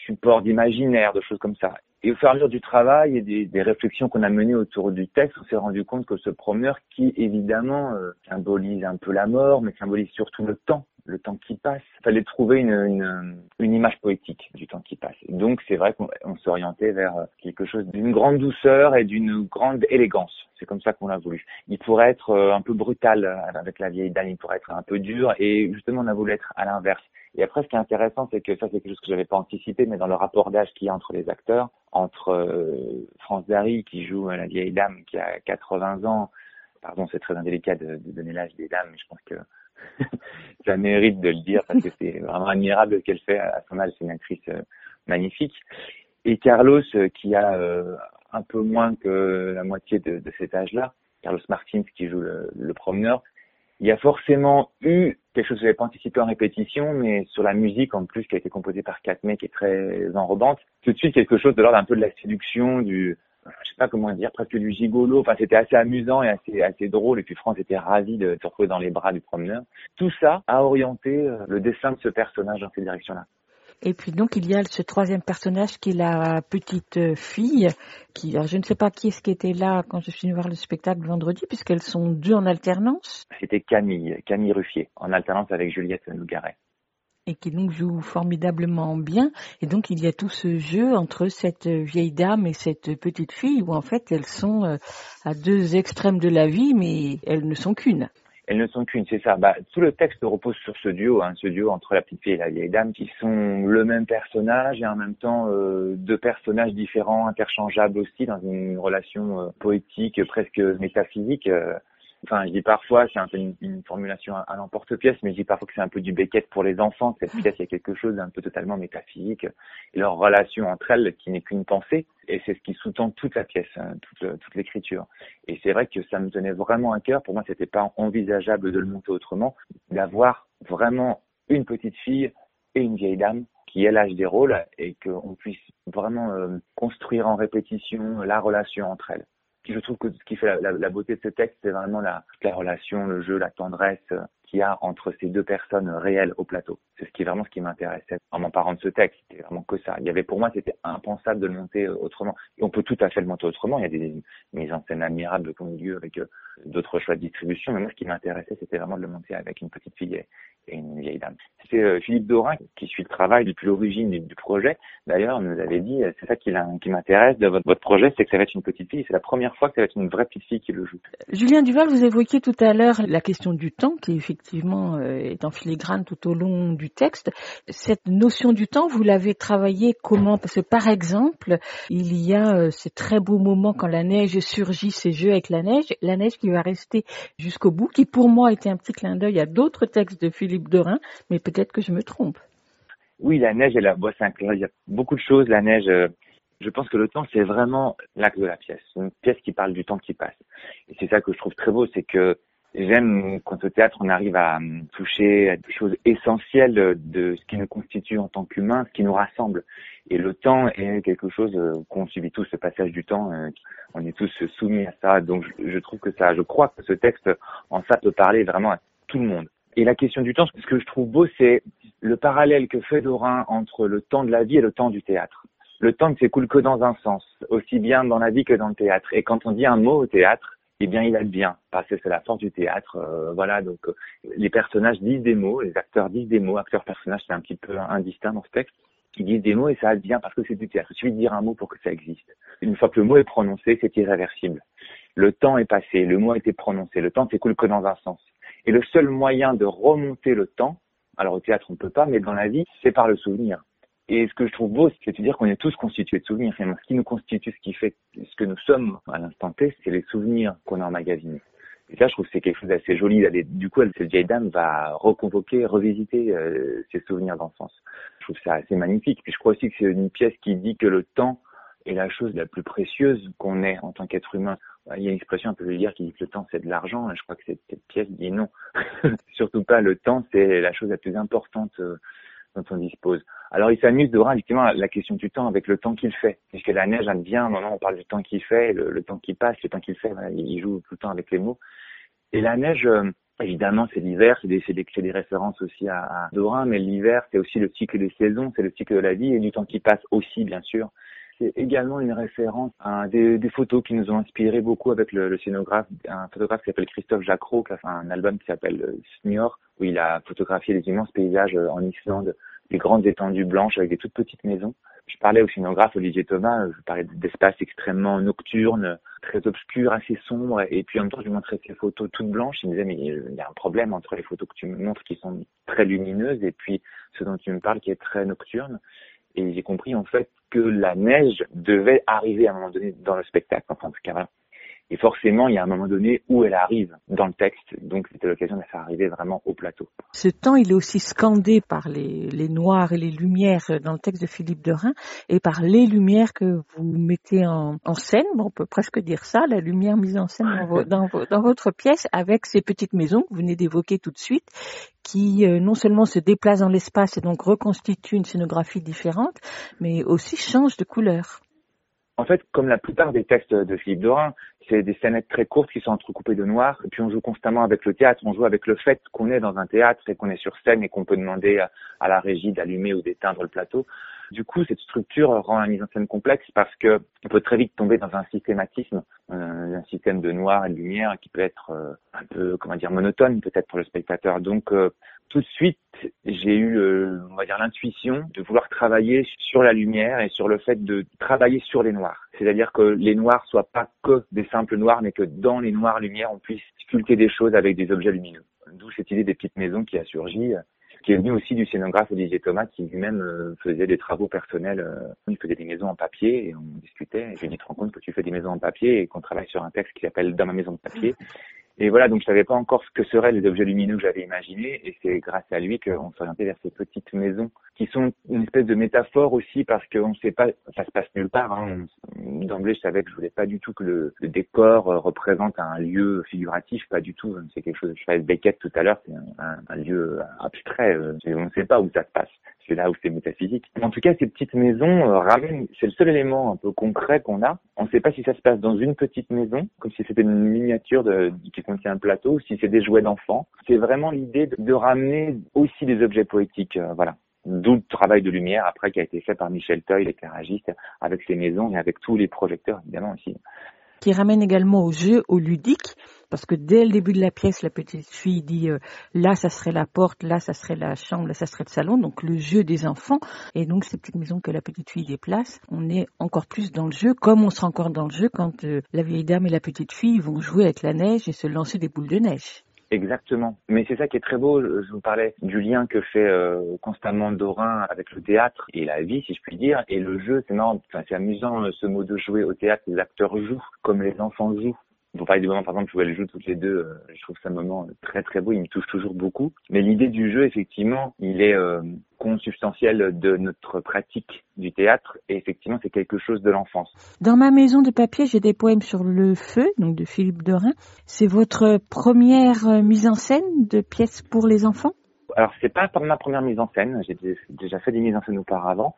support d'imaginaire, de choses comme ça. Et au fur et à mesure du travail et des, réflexions qu'on a menées autour du texte, on s'est rendu compte que ce promeneur, qui évidemment euh, symbolise un peu la mort, mais symbolise surtout le temps, le temps qui passe, il fallait trouver une, une, une, image poétique du temps qui passe. donc c'est vrai qu'on s'orientait vers quelque chose d'une grande douceur et d'une grande élégance. C'est comme ça qu'on l'a voulu. Il pourrait être euh, un peu brutal euh, avec la vieille dame, il pourrait être un peu dur, et justement on a voulu être à l'inverse. Et après, ce qui est intéressant, c'est que ça, c'est quelque chose que j'avais pas anticipé, mais dans le rapport d'âge qu'il y a entre les acteurs, entre euh, France Dari, qui joue la vieille dame qui a 80 ans, pardon, c'est très indélicat de, de donner l'âge des dames, mais je pense que ça mérite de le dire parce que c'est vraiment admirable ce qu'elle fait à son âge, c'est une actrice euh, magnifique. Et Carlos, euh, qui a un peu moins que la moitié de, de cet âge-là, Carlos Martins qui joue le, le promeneur, il y a forcément eu quelque chose que je n'avais pas anticipé en répétition, mais sur la musique en plus qui a été composée par Katme qui est très enrobante, tout de suite quelque chose de l'ordre un peu de la séduction, du je sais pas comment dire, presque du gigolo. Enfin, c'était assez amusant et assez assez drôle. Et puis France était ravie de se retrouver dans les bras du promeneur. Tout ça a orienté euh, le dessin de ce personnage dans cette direction-là. Et puis donc il y a ce troisième personnage qui est la petite fille, qui alors je ne sais pas qui est-ce qui était là quand je suis venue voir le spectacle vendredi, puisqu'elles sont deux en alternance. C'était Camille, Camille Ruffier, en alternance avec Juliette Nougaret. Et qui donc joue formidablement bien. Et donc il y a tout ce jeu entre cette vieille dame et cette petite fille, où en fait elles sont euh, à deux extrêmes de la vie, mais elles ne sont qu'une elles ne sont qu'une, c'est ça. Bah, tout le texte repose sur ce duo, hein, ce duo entre la petite fille et la vieille dame, qui sont le même personnage et en même temps euh, deux personnages différents, interchangeables aussi, dans une relation euh, poétique, presque métaphysique. Euh, Enfin, je dis parfois, c'est un peu une, formulation à, l'emporte-pièce, mais je dis parfois que c'est un peu du Beckett pour les enfants. Cette pièce, il y a quelque chose d'un peu totalement métaphysique. Et leur relation entre elles, qui n'est qu'une pensée, et c'est ce qui sous-tend toute la pièce, hein, toute, toute l'écriture. Et c'est vrai que ça me tenait vraiment à cœur. Pour moi, c'était pas envisageable de le monter autrement, d'avoir vraiment une petite fille et une vieille dame qui est l'âge des rôles et qu'on puisse vraiment euh, construire en répétition la relation entre elles je trouve que ce qui fait la, beauté de ce texte, c'est vraiment la, la relation, le jeu, la tendresse euh, qu'il y a entre ces deux personnes réelles au plateau. C'est ce qui est vraiment ce qui m'intéressait en m'emparant de ce texte. C'était vraiment que ça. Il y avait pour moi, c'était impensable de le monter euh, autrement. Et on peut tout à fait le monter autrement. Il y a des mises en scène admirables qui ont eu lieu avec euh, d'autres choix de distribution. Mais moi, ce qui m'intéressait, c'était vraiment de le monter avec une petite fille et une vieille dame. C'est euh, Philippe Dorin qui suit le travail depuis l'origine du, projet. D'ailleurs, nous avait dit, c'est ça qui, m'intéresse de votre, projet, c'est que ça va être une petite fille. C'est la première fois que ça va être une vraie petite fille qui le joue. Julien Duval, vous évoquiez tout à l'heure la question du temps, qui effectivement euh, est en filigrane tout au long du texte. Cette notion du temps, vous l'avez travaillée comment? Parce que par exemple, il y a ces très beaux moments quand la neige surgit, ces jeux avec la neige, la neige qui va rester jusqu'au bout, qui pour moi était un petit clin d'œil à d'autres textes de Philippe Dorin, mais peut-être que je me trompe. Oui, la neige et la boisse Il y a beaucoup de choses. La neige, euh, je pense que le temps, c'est vraiment l'acte de la pièce. Une pièce qui parle du temps qui passe. Et c'est ça que je trouve très beau, c'est que j'aime quand au théâtre, on arrive à euh, toucher à des choses essentielles de ce qui nous constitue en tant qu'humains, ce qui nous rassemble. Et le temps est quelque chose euh, qu'on subit tous, ce passage du temps. On est tous soumis à ça. Donc je trouve que ça, je crois que ce texte, en ça, peut parler vraiment à tout le monde. Et la question du temps, ce que je trouve beau, c'est le parallèle que fait Dorin entre le temps de la vie et le temps du théâtre. Le temps ne s'écoule que dans un sens, aussi bien dans la vie que dans le théâtre. Et quand on dit un mot au théâtre, eh bien, il a bien, parce que c'est la force du théâtre. Euh, voilà, donc euh, les personnages disent des mots, les acteurs disent des mots. Acteur-personnage, c'est un petit peu indistinct dans ce texte. Ils disent des mots et ça a bien parce que c'est du théâtre. Il suffit de dire un mot pour que ça existe. Une fois que le mot est prononcé, c'est irréversible. Le temps est passé, le mot a été prononcé, le temps s'écoule que dans un sens. Et le seul moyen de remonter le temps, alors au théâtre on ne peut pas, mais dans la vie, c'est par le souvenir. Et ce que je trouve beau, c'est de dire qu'on est tous constitués de souvenirs. ce qui nous constitue, ce qui fait ce que nous sommes à l'instant T, c'est les souvenirs qu'on a emmagasinés. Et ça, je trouve que c'est quelque chose d'assez joli. Du coup, cette vieille dame va reconvoquer, revisiter euh, ses souvenirs d'enfance. Je trouve ça assez magnifique. Puis je crois aussi que c'est une pièce qui dit que le temps est la chose la plus précieuse qu'on ait en tant qu'être humain. Il y a une expression un peu vulgaire qui dit que le temps c'est de l'argent. Je crois que cette, pièce dit non. Surtout pas le temps, c'est la chose la plus importante euh, dont on dispose. Alors il s'amuse de voir effectivement la question du temps avec le temps qu'il fait. Puisque la neige aime bien, moment on parle du temps qu'il fait, le, temps qui passe, le temps qu'il fait, il joue tout le temps avec les mots. Et la neige, euh, évidemment, c'est l'hiver, c'est des, des, des, références aussi à, à Dorin, mais l'hiver, c'est aussi le cycle des saisons, c'est le cycle de la vie et du temps qui passe aussi, bien sûr c'est également une référence à des, photos qui nous ont inspiré beaucoup avec le, scénographe, un photographe qui s'appelle Christophe Jacro, qui a fait un album qui s'appelle euh, Snior, où il a photographié des immenses paysages euh, en Islande, des grandes étendues blanches avec des toutes petites maisons. Je parlais au scénographe Olivier Thomas, je parlais d'espaces extrêmement nocturnes, très obscurs, assez sombres, et puis en même temps je lui montrais ces photos toutes blanches, il me disait mais il y a un problème entre les photos que tu me montres qui sont très lumineuses et puis ce dont tu me parles qui est très nocturne. Et j'ai compris en fait que la neige devait arriver à un moment donné dans le spectacle, enfin en tout cas et forcément, il y a un moment donné où elle arrive dans le texte. Donc, c'était l'occasion de la faire arriver vraiment au plateau. Ce temps, il est aussi scandé par les, les noirs et les lumières dans le texte de Philippe Derain et par les lumières que vous mettez en, en scène. Bon, on peut presque dire ça, la lumière mise en scène dans, dans, votre pièce avec ces petites maisons que vous venez d'évoquer tout de suite qui euh, non seulement se déplacent dans l'espace et donc reconstituent une scénographie différente, mais aussi changent de couleur. En fait, comme la plupart des textes de Philippe Dorin, c'est des scénettes très courtes qui sont entrecoupées de noir. Et puis on joue constamment avec le théâtre. On joue avec le fait qu'on est dans un théâtre et qu'on est sur scène et qu'on peut demander à la régie d'allumer ou d'éteindre le plateau. Du coup, cette structure rend la mise en scène complexe parce que on peut très vite tomber dans un systématisme, euh, un système de noir et de lumière qui peut être euh, un peu, comment dire, monotone peut-être pour le spectateur. Donc, euh, tout de suite, j'ai eu, on va dire, l'intuition de vouloir travailler sur la lumière et sur le fait de travailler sur les noirs. C'est-à-dire que les noirs soient pas que des simples noirs, mais que dans les noirs lumières, on puisse sculpter des choses avec des objets lumineux. D'où cette idée des petites maisons qui a surgi qui est venu aussi du scénographe Olivier Thomas, qui lui-même euh, faisait des travaux personnels. Euh, il faisait des maisons en papier et on discutait. Et je lui ai dit, te rends compte que tu fais des maisons en papier et qu'on travaille sur un texte qui s'appelle Dans ma maison de papier? Et voilà, donc je savais pas encore ce que seraient les objets lumineux que j'avais imaginés, et c'est grâce à lui qu'on s'orientait vers ces petites maisons qui sont une espèce de métaphore aussi parce qu'on ne sait pas, ça se passe nulle part. Hein. D'emblée, je savais que je voulais pas du tout que le, décor représente un lieu figuratif, pas du tout. C'est quelque chose. Je parlais de Beckett tout à l'heure, c'est un, lieu abstrait. On ne sait pas où ça se passe c'est là où c'est métaphysique. En tout cas, ces petites maisons euh, ramènent, c'est le seul élément un peu concret qu'on a. On ne sait pas si ça se passe dans une petite maison, comme si c'était une miniature de, qui contient un plateau, si c'est des jouets d'enfants. C'est vraiment l'idée de, ramener aussi des objets poétiques, euh, voilà. D'où le travail de lumière après qui a été fait par Michel Toy, l'éclairagiste, avec ses maisons et avec tous les projecteurs évidemment aussi qui ramène également au jeu, au ludique, parce que dès le début de la pièce, la petite fille dit euh, là ça serait la porte, là ça serait la chambre, là ça serait le salon, donc le jeu des enfants. Et donc ces petites maisons que la petite fille déplace, on est encore plus dans le jeu, comme on sera encore dans le jeu quand euh, la vieille dame et la petite fille vont jouer avec la neige et se lancer des boules de neige. Exactement. Mais c'est ça qui est très beau. Je vous parlais du lien que fait euh, constamment Dorin avec le théâtre et la vie, si je puis dire. Et le jeu, c'est marrant. Enfin, c'est amusant ce mot de jouer au théâtre. Les acteurs jouent comme les enfants jouent. Vous parlez du moment, par exemple, où elles jouent toutes les deux. Euh, je trouve ça un moment très très beau. Il me touche toujours beaucoup. Mais l'idée du jeu, effectivement, il est euh, consubstantiel de notre pratique du théâtre. Et effectivement, c'est quelque chose de l'enfance. Dans ma maison de papier, j'ai des poèmes sur le feu, donc de Philippe Dorin. C'est votre première euh, mise en scène de pièces pour les enfants? Alors c'est pas ma première mise en scène, j'ai déjà fait des mises en scène auparavant,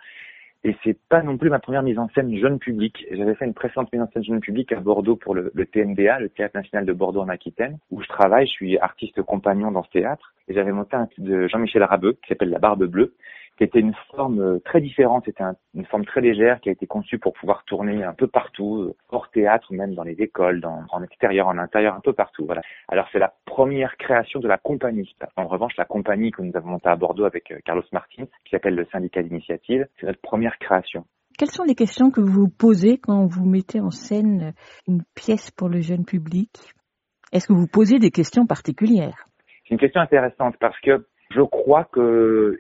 et c'est pas non plus ma première mise en scène jeune public. J'avais fait une précédente mise en scène jeune public à Bordeaux pour le, le le Théâtre National de Bordeaux en Aquitaine, où je travaille. Je suis artiste compagnon dans ce théâtre. Et j'avais monté un de Jean-Michel Rabeux qui s'appelle La Barbe Bleue, qui était une forme euh, très différente. C'était une forme très légère qui a été conçue pour pouvoir tourner un peu partout, euh, hors théâtre, même dans les écoles, dans, en extérieur, en intérieur, un peu partout. Voilà. Alors c'est la première création de la compagnie. En revanche, la compagnie que nous avons montée à Bordeaux avec euh, Carlos Martin, qui s'appelle le syndicat d'initiative, c'est notre première création. Quelles sont les questions que vous posez quand vous mettez en scène une pièce pour le jeune public? Est-ce que vous posez des questions particulières? C'est une question intéressante parce que je crois que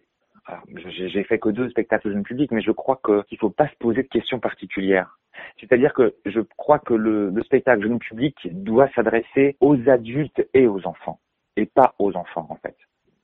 j'ai fait que deux spectacles jeune public, mais je crois qu'il ne faut pas se poser de questions particulières. C'est-à-dire que je crois que le, le spectacle jeune public doit s'adresser aux adultes et aux enfants, et pas aux enfants en fait.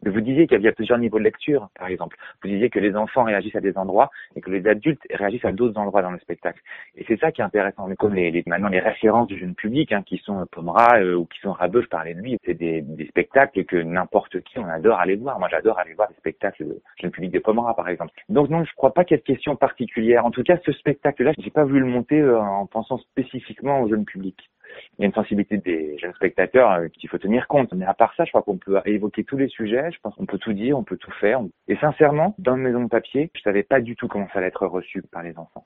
Vous disiez qu'il y a plusieurs niveaux de lecture, par exemple. Vous disiez que les enfants réagissent à des endroits et que les adultes réagissent à d'autres endroits dans le spectacle. Et c'est ça qui est intéressant. Mais comme les, maintenant les références du jeune public, hein, qui sont Pomera euh, ou qui sont Rabeux, je parlais de lui, c'est des, spectacles que n'importe qui, on adore aller voir. Moi, j'adore aller voir des spectacles de jeune public de Pomera, par exemple. Donc non, je crois pas qu'il y ait de question particulière. En tout cas, ce spectacle-là, j'ai pas voulu le monter euh, en pensant spécifiquement au jeune public il y a une sensibilité des jeunes spectateurs euh, qu'il faut tenir compte. Mais à part ça, je crois qu'on peut évoquer tous les sujets. Je pense qu'on peut tout dire, on peut tout faire. Et sincèrement, dans maison de papier, je savais pas du tout comment ça allait être reçu par les enfants.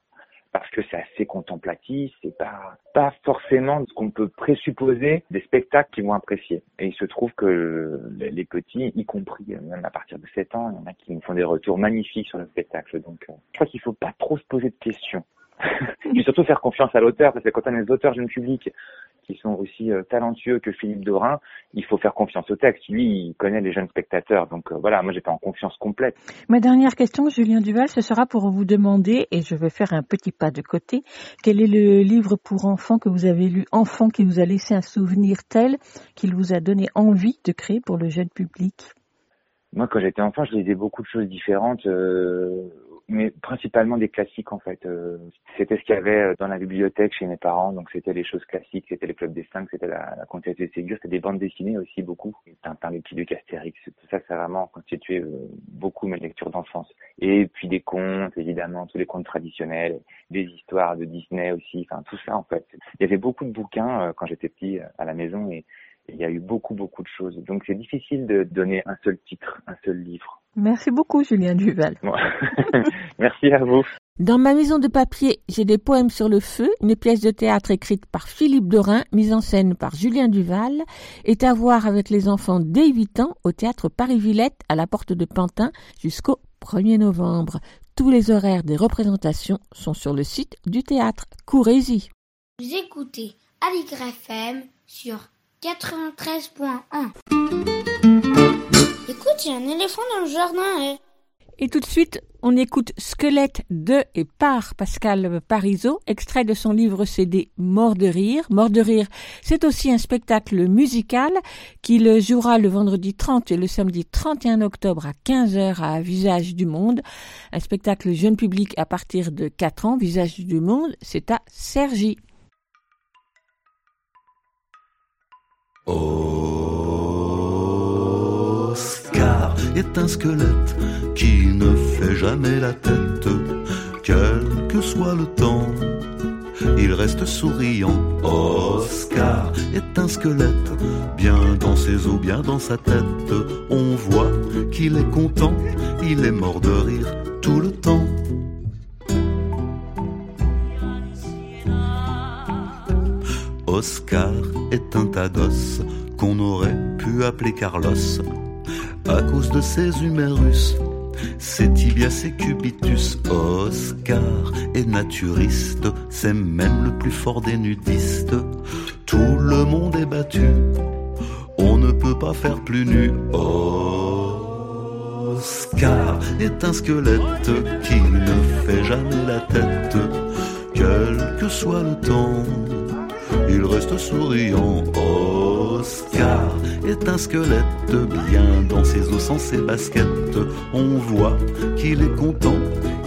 Parce que c'est assez contemplatif, c'est pas, pas forcément ce qu'on peut présupposer des spectacles qu'ils vont apprécier. Et il se trouve que les petits, y compris euh, même à partir de 7 ans, il y en a qui me font des retours magnifiques sur le spectacle. Donc, euh, je crois qu'il faut pas trop se poser de questions. Et surtout faire confiance à l'auteur, parce que quand on est des auteurs jeunes publics qui sont aussi euh, talentueux que Philippe Dorin, il faut faire confiance au texte. Lui, il connaît les jeunes spectateurs. Donc euh, voilà, moi j'étais en confiance complète. Ma dernière question, Julien Duval, ce sera pour vous demander, et je vais faire un petit pas de côté, quel est le livre pour enfants que vous avez lu, enfant, qui vous a laissé un souvenir tel qu'il vous a donné envie de créer pour le jeune public? Moi, quand j'étais enfant, je lisais beaucoup de choses différentes. Euh mais principalement des classiques en fait. Euh, c'était ce qu'il y avait dans la bibliothèque chez mes parents, donc c'était les choses classiques, c'était les clubs des cinq, c'était la, la comtesse de Ségur, c'était des bandes dessinées aussi beaucoup, Tintin, le petit Luc Astérix, tout ça, ça a vraiment constitué euh, beaucoup mes lectures d'enfance. Et puis des contes, évidemment, tous les contes traditionnels, des histoires de Disney aussi, enfin tout ça en fait. Il y avait beaucoup de bouquins euh, quand j'étais petit à la maison et il y a eu beaucoup, beaucoup de choses. Donc c'est difficile de donner un seul titre, un seul livre. Merci beaucoup, Julien Duval. Merci à vous. Dans ma maison de papier, j'ai des poèmes sur le feu, une pièce de théâtre écrite par Philippe Dorin, mise en scène par Julien Duval, est à voir avec les enfants dès 8 ans au théâtre Paris-Villette à la porte de Pantin jusqu'au 1er novembre. Tous les horaires des représentations sont sur le site du théâtre. Courez-y. Vous écoutez Aligre FM sur 93.1. Écoute, il y a un éléphant dans le jardin. Eh. Et tout de suite, on écoute Squelette de et par Pascal Parisot, extrait de son livre CD Mort de rire. Mort de rire, c'est aussi un spectacle musical qui jouera le vendredi 30 et le samedi 31 octobre à 15h à Visage du Monde. Un spectacle jeune public à partir de 4 ans. Visage du Monde, c'est à Sergi. Oscar est un squelette qui ne fait jamais la tête, quel que soit le temps. Il reste souriant. Oscar est un squelette, bien dans ses os, bien dans sa tête. On voit qu'il est content, il est mort de rire tout le temps. Oscar est un tas d'os qu'on aurait pu appeler Carlos à cause de ses humérus, ses tibias, ses cubitus. Oscar est naturiste, c'est même le plus fort des nudistes. Tout le monde est battu, on ne peut pas faire plus nu. Oscar est un squelette qui ne fait jamais la tête, quel que soit le temps il reste souriant. Oscar est un squelette bien dans ses os, sans ses baskets. On voit qu'il est content,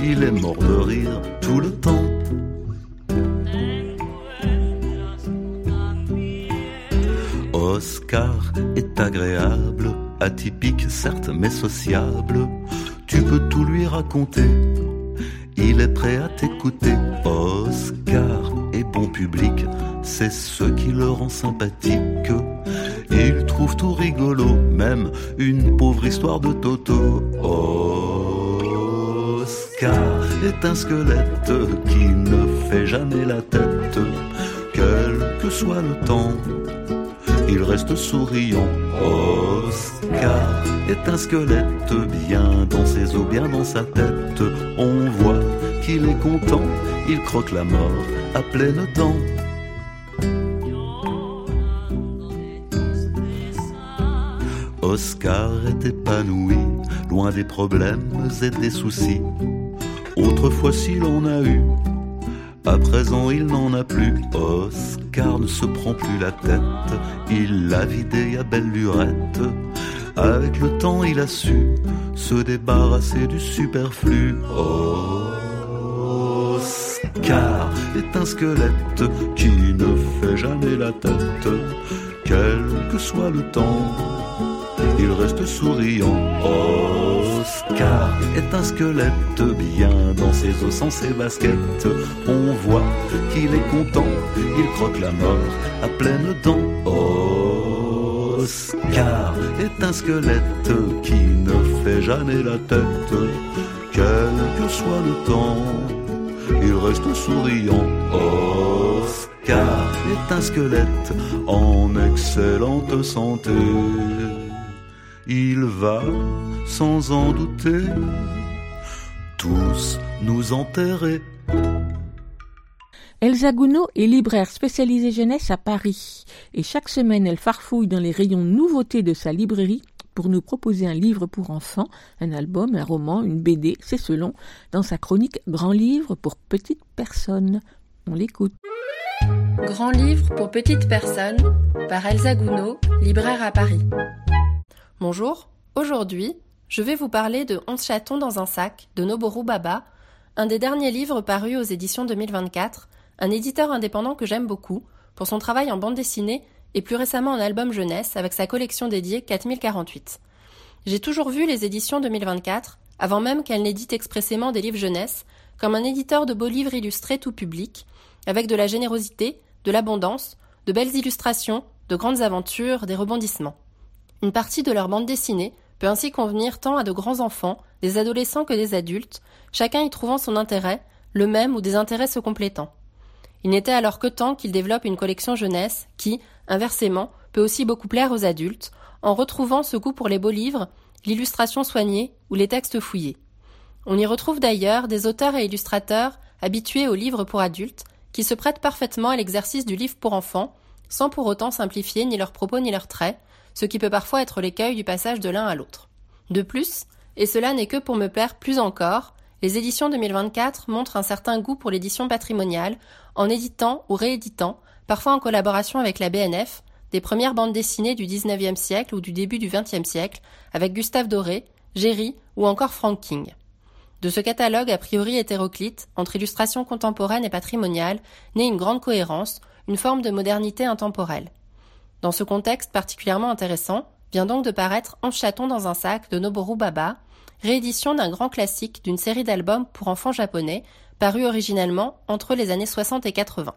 il est mort de rire tout le temps. Oscar est agréable, atypique certes mais sociable. Tu peux tout lui raconter, il est prêt à t'écouter. Oscar est bon public, c'est ce qui le rend sympathique. Il trouve tout rigolo, même une pauvre histoire de Toto. Oscar est un squelette qui ne fait jamais la tête, quel que soit le temps. Il reste souriant. Oscar est un squelette bien dans ses os, bien dans sa tête. On voit qu'il est content, il croque la mort à pleine dents. Oscar est épanoui, loin des problèmes et des soucis. Autrefois s'il en a eu, à présent il n'en a plus. Oscar ne se prend plus la tête, il l'a vidé à belle lurette. Avec le temps il a su se débarrasser du superflu. Oscar est un squelette qui ne fait jamais la tête, quel que soit le temps il reste souriant. Oscar est un squelette bien dans ses os, sans ses baskets. On voit qu'il est content, il croque la mort à pleines dents. Oscar est un squelette qui ne fait jamais la tête, quel que soit le temps. Il reste souriant. Oscar est un squelette en excellente santé il va, sans en douter, tous nous enterrer. Elsa Gounod est libraire spécialisée jeunesse à Paris et chaque semaine elle farfouille dans les rayons nouveautés de sa librairie pour nous proposer un livre pour enfants, un album, un roman, une BD, c'est selon, dans sa chronique Grand livre pour petites personnes. On l'écoute. Grand livre pour petites personnes par Elsa Gounod, libraire à Paris. Bonjour, aujourd'hui, je vais vous parler de Onze chatons dans un sac de Noboru Baba, un des derniers livres parus aux éditions 2024, un éditeur indépendant que j'aime beaucoup pour son travail en bande dessinée et plus récemment en album jeunesse avec sa collection dédiée 4048. J'ai toujours vu les éditions 2024, avant même qu'elles n'éditent expressément des livres jeunesse, comme un éditeur de beaux livres illustrés tout public, avec de la générosité, de l'abondance, de belles illustrations, de grandes aventures, des rebondissements. Une partie de leur bande dessinée peut ainsi convenir tant à de grands enfants, des adolescents que des adultes, chacun y trouvant son intérêt, le même ou des intérêts se complétant. Il n'était alors que temps qu'il développe une collection jeunesse qui, inversement, peut aussi beaucoup plaire aux adultes, en retrouvant ce goût pour les beaux livres, l'illustration soignée ou les textes fouillés. On y retrouve d'ailleurs des auteurs et illustrateurs habitués aux livres pour adultes, qui se prêtent parfaitement à l'exercice du livre pour enfants, sans pour autant simplifier ni leurs propos ni leurs traits, ce qui peut parfois être l'écueil du passage de l'un à l'autre. De plus, et cela n'est que pour me plaire plus encore, les éditions 2024 montrent un certain goût pour l'édition patrimoniale, en éditant ou rééditant, parfois en collaboration avec la BNF, des premières bandes dessinées du XIXe siècle ou du début du XXe siècle, avec Gustave Doré, Géry ou encore Frank King. De ce catalogue a priori hétéroclite, entre illustration contemporaine et patrimoniale, naît une grande cohérence, une forme de modernité intemporelle. Dans ce contexte particulièrement intéressant, vient donc de paraître En chaton dans un sac de Noboru Baba, réédition d'un grand classique d'une série d'albums pour enfants japonais, paru originellement entre les années 60 et 80.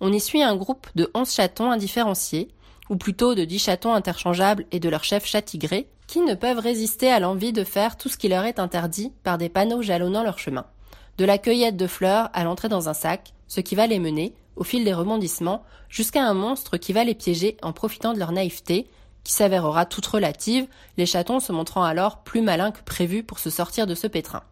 On y suit un groupe de 11 chatons indifférenciés, ou plutôt de 10 chatons interchangeables et de leur chef chat tigré, qui ne peuvent résister à l'envie de faire tout ce qui leur est interdit par des panneaux jalonnant leur chemin. De la cueillette de fleurs à l'entrée dans un sac, ce qui va les mener, au fil des rebondissements, jusqu'à un monstre qui va les piéger en profitant de leur naïveté, qui s'avérera toute relative, les chatons se montrant alors plus malins que prévu pour se sortir de ce pétrin.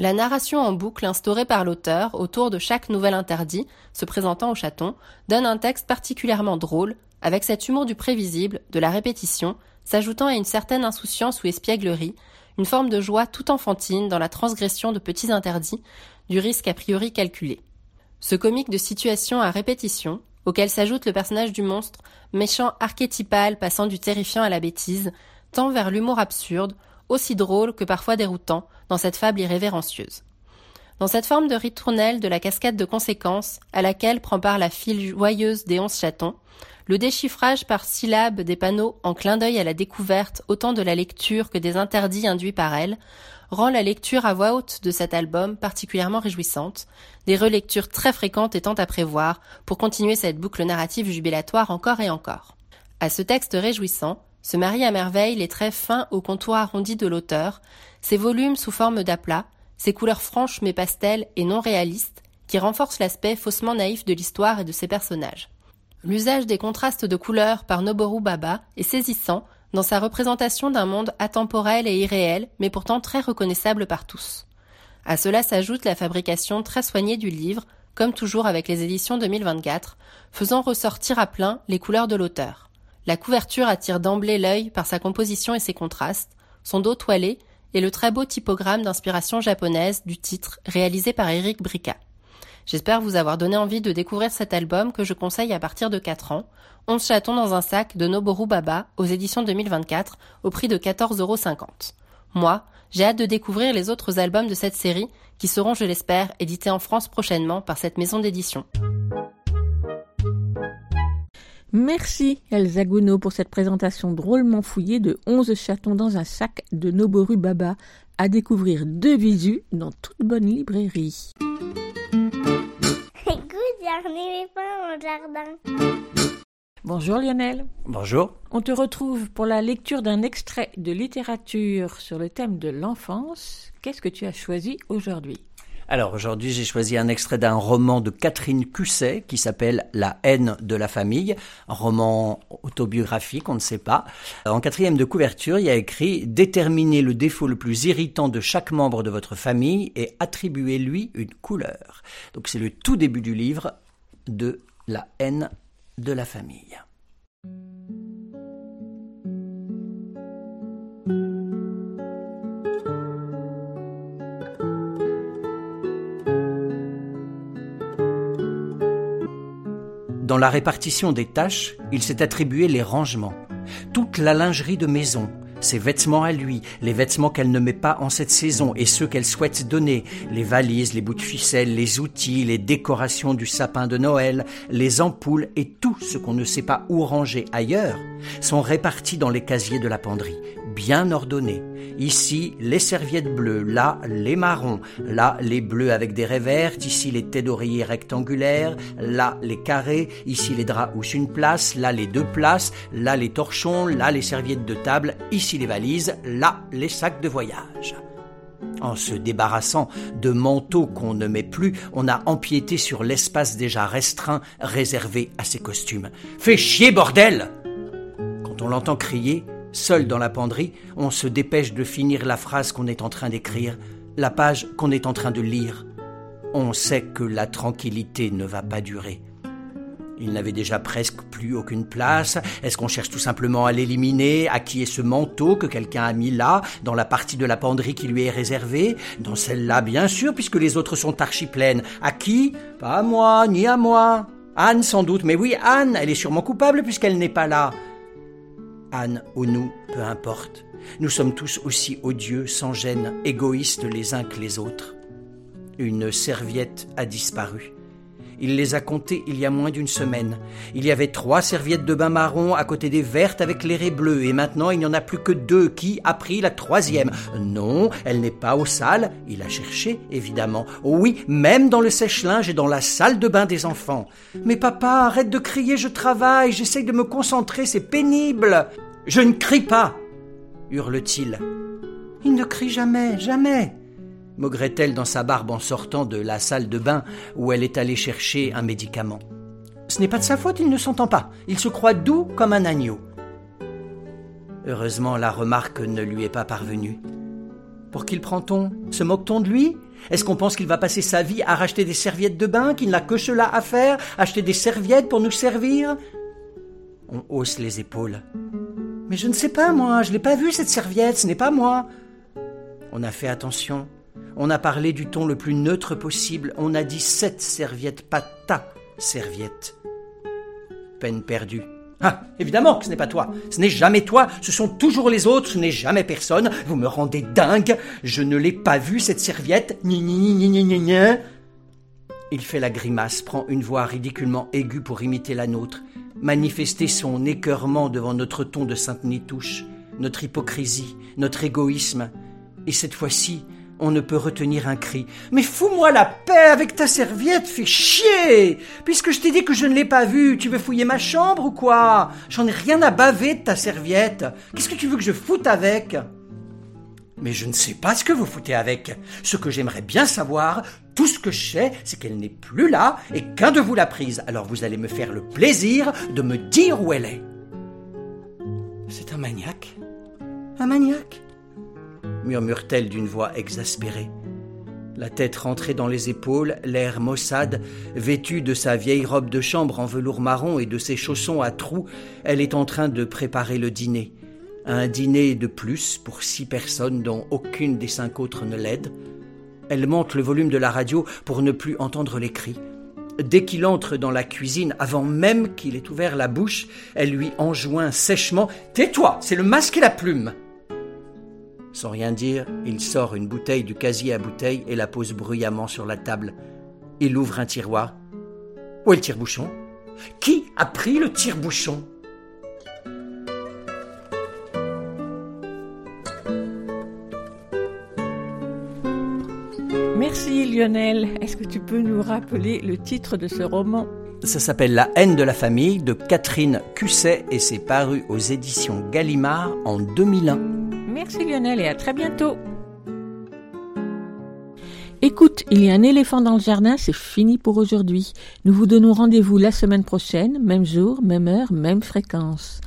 La narration en boucle instaurée par l'auteur autour de chaque nouvel interdit se présentant aux chatons donne un texte particulièrement drôle, avec cet humour du prévisible, de la répétition, s'ajoutant à une certaine insouciance ou espièglerie, une forme de joie tout enfantine dans la transgression de petits interdits, du risque a priori calculé. Ce comique de situation à répétition, auquel s'ajoute le personnage du monstre, méchant archétypal passant du terrifiant à la bêtise, tend vers l'humour absurde, aussi drôle que parfois déroutant, dans cette fable irrévérencieuse. Dans cette forme de ritournelle de la cascade de conséquences, à laquelle prend part la file joyeuse des onze chatons, le déchiffrage par syllabes des panneaux en clin d'œil à la découverte autant de la lecture que des interdits induits par elle, rend la lecture à voix haute de cet album particulièrement réjouissante, des relectures très fréquentes étant à prévoir pour continuer cette boucle narrative jubilatoire encore et encore. À ce texte réjouissant, se marient à merveille les traits fins au contour arrondi de l'auteur, ses volumes sous forme d'aplats, ses couleurs franches mais pastelles et non réalistes, qui renforcent l'aspect faussement naïf de l'histoire et de ses personnages. L'usage des contrastes de couleurs par Noboru Baba est saisissant dans sa représentation d'un monde atemporel et irréel, mais pourtant très reconnaissable par tous. À cela s'ajoute la fabrication très soignée du livre, comme toujours avec les éditions 2024, faisant ressortir à plein les couleurs de l'auteur. La couverture attire d'emblée l'œil par sa composition et ses contrastes, son dos toilé et le très beau typogramme d'inspiration japonaise du titre réalisé par Eric Brica. J'espère vous avoir donné envie de découvrir cet album que je conseille à partir de 4 ans, 11 chatons dans un sac de Noboru Baba aux éditions 2024 au prix de 14,50€. Moi, j'ai hâte de découvrir les autres albums de cette série qui seront, je l'espère, édités en France prochainement par cette maison d'édition. Merci Elsa Gounod pour cette présentation drôlement fouillée de 11 chatons dans un sac de Noboru Baba à découvrir de visu dans toute bonne librairie. Écoute, un éléphant au jardin. Bonjour Lionel. Bonjour. On te retrouve pour la lecture d'un extrait de littérature sur le thème de l'enfance. Qu'est-ce que tu as choisi aujourd'hui? Alors aujourd'hui, j'ai choisi un extrait d'un roman de Catherine Cusset qui s'appelle La haine de la famille, un roman autobiographique, on ne sait pas. En quatrième de couverture, il y a écrit Déterminez le défaut le plus irritant de chaque membre de votre famille et attribuez-lui une couleur. Donc c'est le tout début du livre de La haine de la famille. Dans la répartition des tâches, il s'est attribué les rangements, toute la lingerie de maison, ses vêtements à lui, les vêtements qu'elle ne met pas en cette saison et ceux qu'elle souhaite donner, les valises, les bouts de ficelle, les outils, les décorations du sapin de Noël, les ampoules et tout ce qu'on ne sait pas où ranger ailleurs, sont répartis dans les casiers de la penderie, bien ordonnés. Ici, les serviettes bleues, là, les marrons, là, les bleus avec des raies vertes, ici, les têtes d'oreiller rectangulaires, là, les carrés, ici, les draps où une place, là, les deux places, là, les torchons, là, les serviettes de table, ici, les valises, là, les sacs de voyage. En se débarrassant de manteaux qu'on ne met plus, on a empiété sur l'espace déjà restreint réservé à ces costumes. Fais chier, bordel Quand on l'entend crier, seul dans la penderie, on se dépêche de finir la phrase qu'on est en train d'écrire, la page qu'on est en train de lire. On sait que la tranquillité ne va pas durer. Il n'avait déjà presque plus aucune place. Est-ce qu'on cherche tout simplement à l'éliminer À qui est ce manteau que quelqu'un a mis là, dans la partie de la penderie qui lui est réservée? Dans celle-là, bien sûr, puisque les autres sont archi pleines. À qui? Pas à moi, ni à moi. Anne, sans doute. Mais oui, Anne, elle est sûrement coupable puisqu'elle n'est pas là. Anne ou nous, peu importe. Nous sommes tous aussi odieux, sans gêne, égoïstes les uns que les autres. Une serviette a disparu. Il les a comptées il y a moins d'une semaine. Il y avait trois serviettes de bain marron à côté des vertes avec les raies bleues, et maintenant il n'y en a plus que deux. Qui a pris la troisième? Non, elle n'est pas au sale. Il a cherché, évidemment. Oh oui, même dans le sèche-linge et dans la salle de bain des enfants. Mais papa, arrête de crier, je travaille, j'essaye de me concentrer, c'est pénible. Je ne crie pas, hurle-t-il. Il ne crie jamais, jamais maugrait-elle dans sa barbe en sortant de la salle de bain où elle est allée chercher un médicament. Ce n'est pas de sa faute, il ne s'entend pas. Il se croit doux comme un agneau. Heureusement, la remarque ne lui est pas parvenue. Pour qui le prend-on Se moque-t-on de lui? Est-ce qu'on pense qu'il va passer sa vie à racheter des serviettes de bain, qu'il n'a que cela à faire, acheter des serviettes pour nous servir? On hausse les épaules. Mais je ne sais pas, moi, je l'ai pas vue, cette serviette, ce n'est pas moi. On a fait attention. On a parlé du ton le plus neutre possible. On a dit cette serviette, pas ta serviette. Peine perdue. Ah, évidemment que ce n'est pas toi. Ce n'est jamais toi. Ce sont toujours les autres. Ce n'est jamais personne. Vous me rendez dingue. Je ne l'ai pas vue, cette serviette. Ni, ni, ni, ni, ni, ni. Il fait la grimace, prend une voix ridiculement aiguë pour imiter la nôtre, manifester son écœurement devant notre ton de sainte nitouche, notre hypocrisie, notre égoïsme. Et cette fois-ci, on ne peut retenir un cri. Mais fous-moi la paix avec ta serviette, fais chier Puisque je t'ai dit que je ne l'ai pas vue, tu veux fouiller ma chambre ou quoi? J'en ai rien à baver de ta serviette. Qu'est-ce que tu veux que je foute avec? Mais je ne sais pas ce que vous foutez avec. Ce que j'aimerais bien savoir, tout ce que je sais, c'est qu'elle n'est plus là et qu'un de vous l'a prise. Alors vous allez me faire le plaisir de me dire où elle est. C'est un maniaque Un maniaque? Murmure-t-elle d'une voix exaspérée. La tête rentrée dans les épaules, l'air maussade, vêtue de sa vieille robe de chambre en velours marron et de ses chaussons à trous, elle est en train de préparer le dîner. Un dîner de plus pour six personnes dont aucune des cinq autres ne l'aide. Elle monte le volume de la radio pour ne plus entendre les cris. Dès qu'il entre dans la cuisine, avant même qu'il ait ouvert la bouche, elle lui enjoint sèchement Tais-toi, c'est le masque et la plume. Sans rien dire, il sort une bouteille du casier à bouteille et la pose bruyamment sur la table. Il ouvre un tiroir. Où est le tire-bouchon? Qui a pris le tire-bouchon? Merci Lionel. Est-ce que tu peux nous rappeler le titre de ce roman? Ça s'appelle La haine de la famille de Catherine Cusset et c'est paru aux éditions Gallimard en 2001. Merci Lionel et à très bientôt. Écoute, il y a un éléphant dans le jardin, c'est fini pour aujourd'hui. Nous vous donnons rendez-vous la semaine prochaine, même jour, même heure, même fréquence.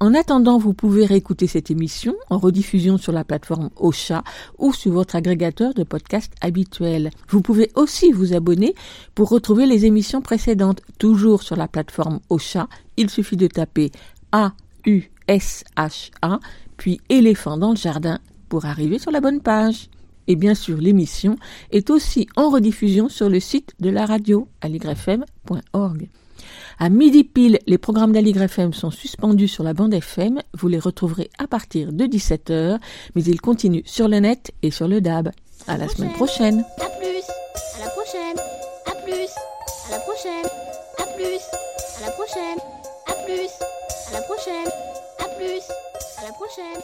En attendant, vous pouvez réécouter cette émission en rediffusion sur la plateforme Ocha ou sur votre agrégateur de podcast habituel. Vous pouvez aussi vous abonner pour retrouver les émissions précédentes, toujours sur la plateforme Ocha. Il suffit de taper A-U-S-H-A, puis éléphant dans le jardin pour arriver sur la bonne page. Et bien sûr, l'émission est aussi en rediffusion sur le site de la radio, aligrefm.org. À midi pile, les programmes d'Aligre FM sont suspendus sur la bande FM. Vous les retrouverez à partir de 17h, mais ils continuent sur le net et sur le DAB. À la semaine prochaine. Plus. À la prochaine. À plus. À la prochaine. À plus. À la prochaine. À plus. À la prochaine. À plus. À la prochaine.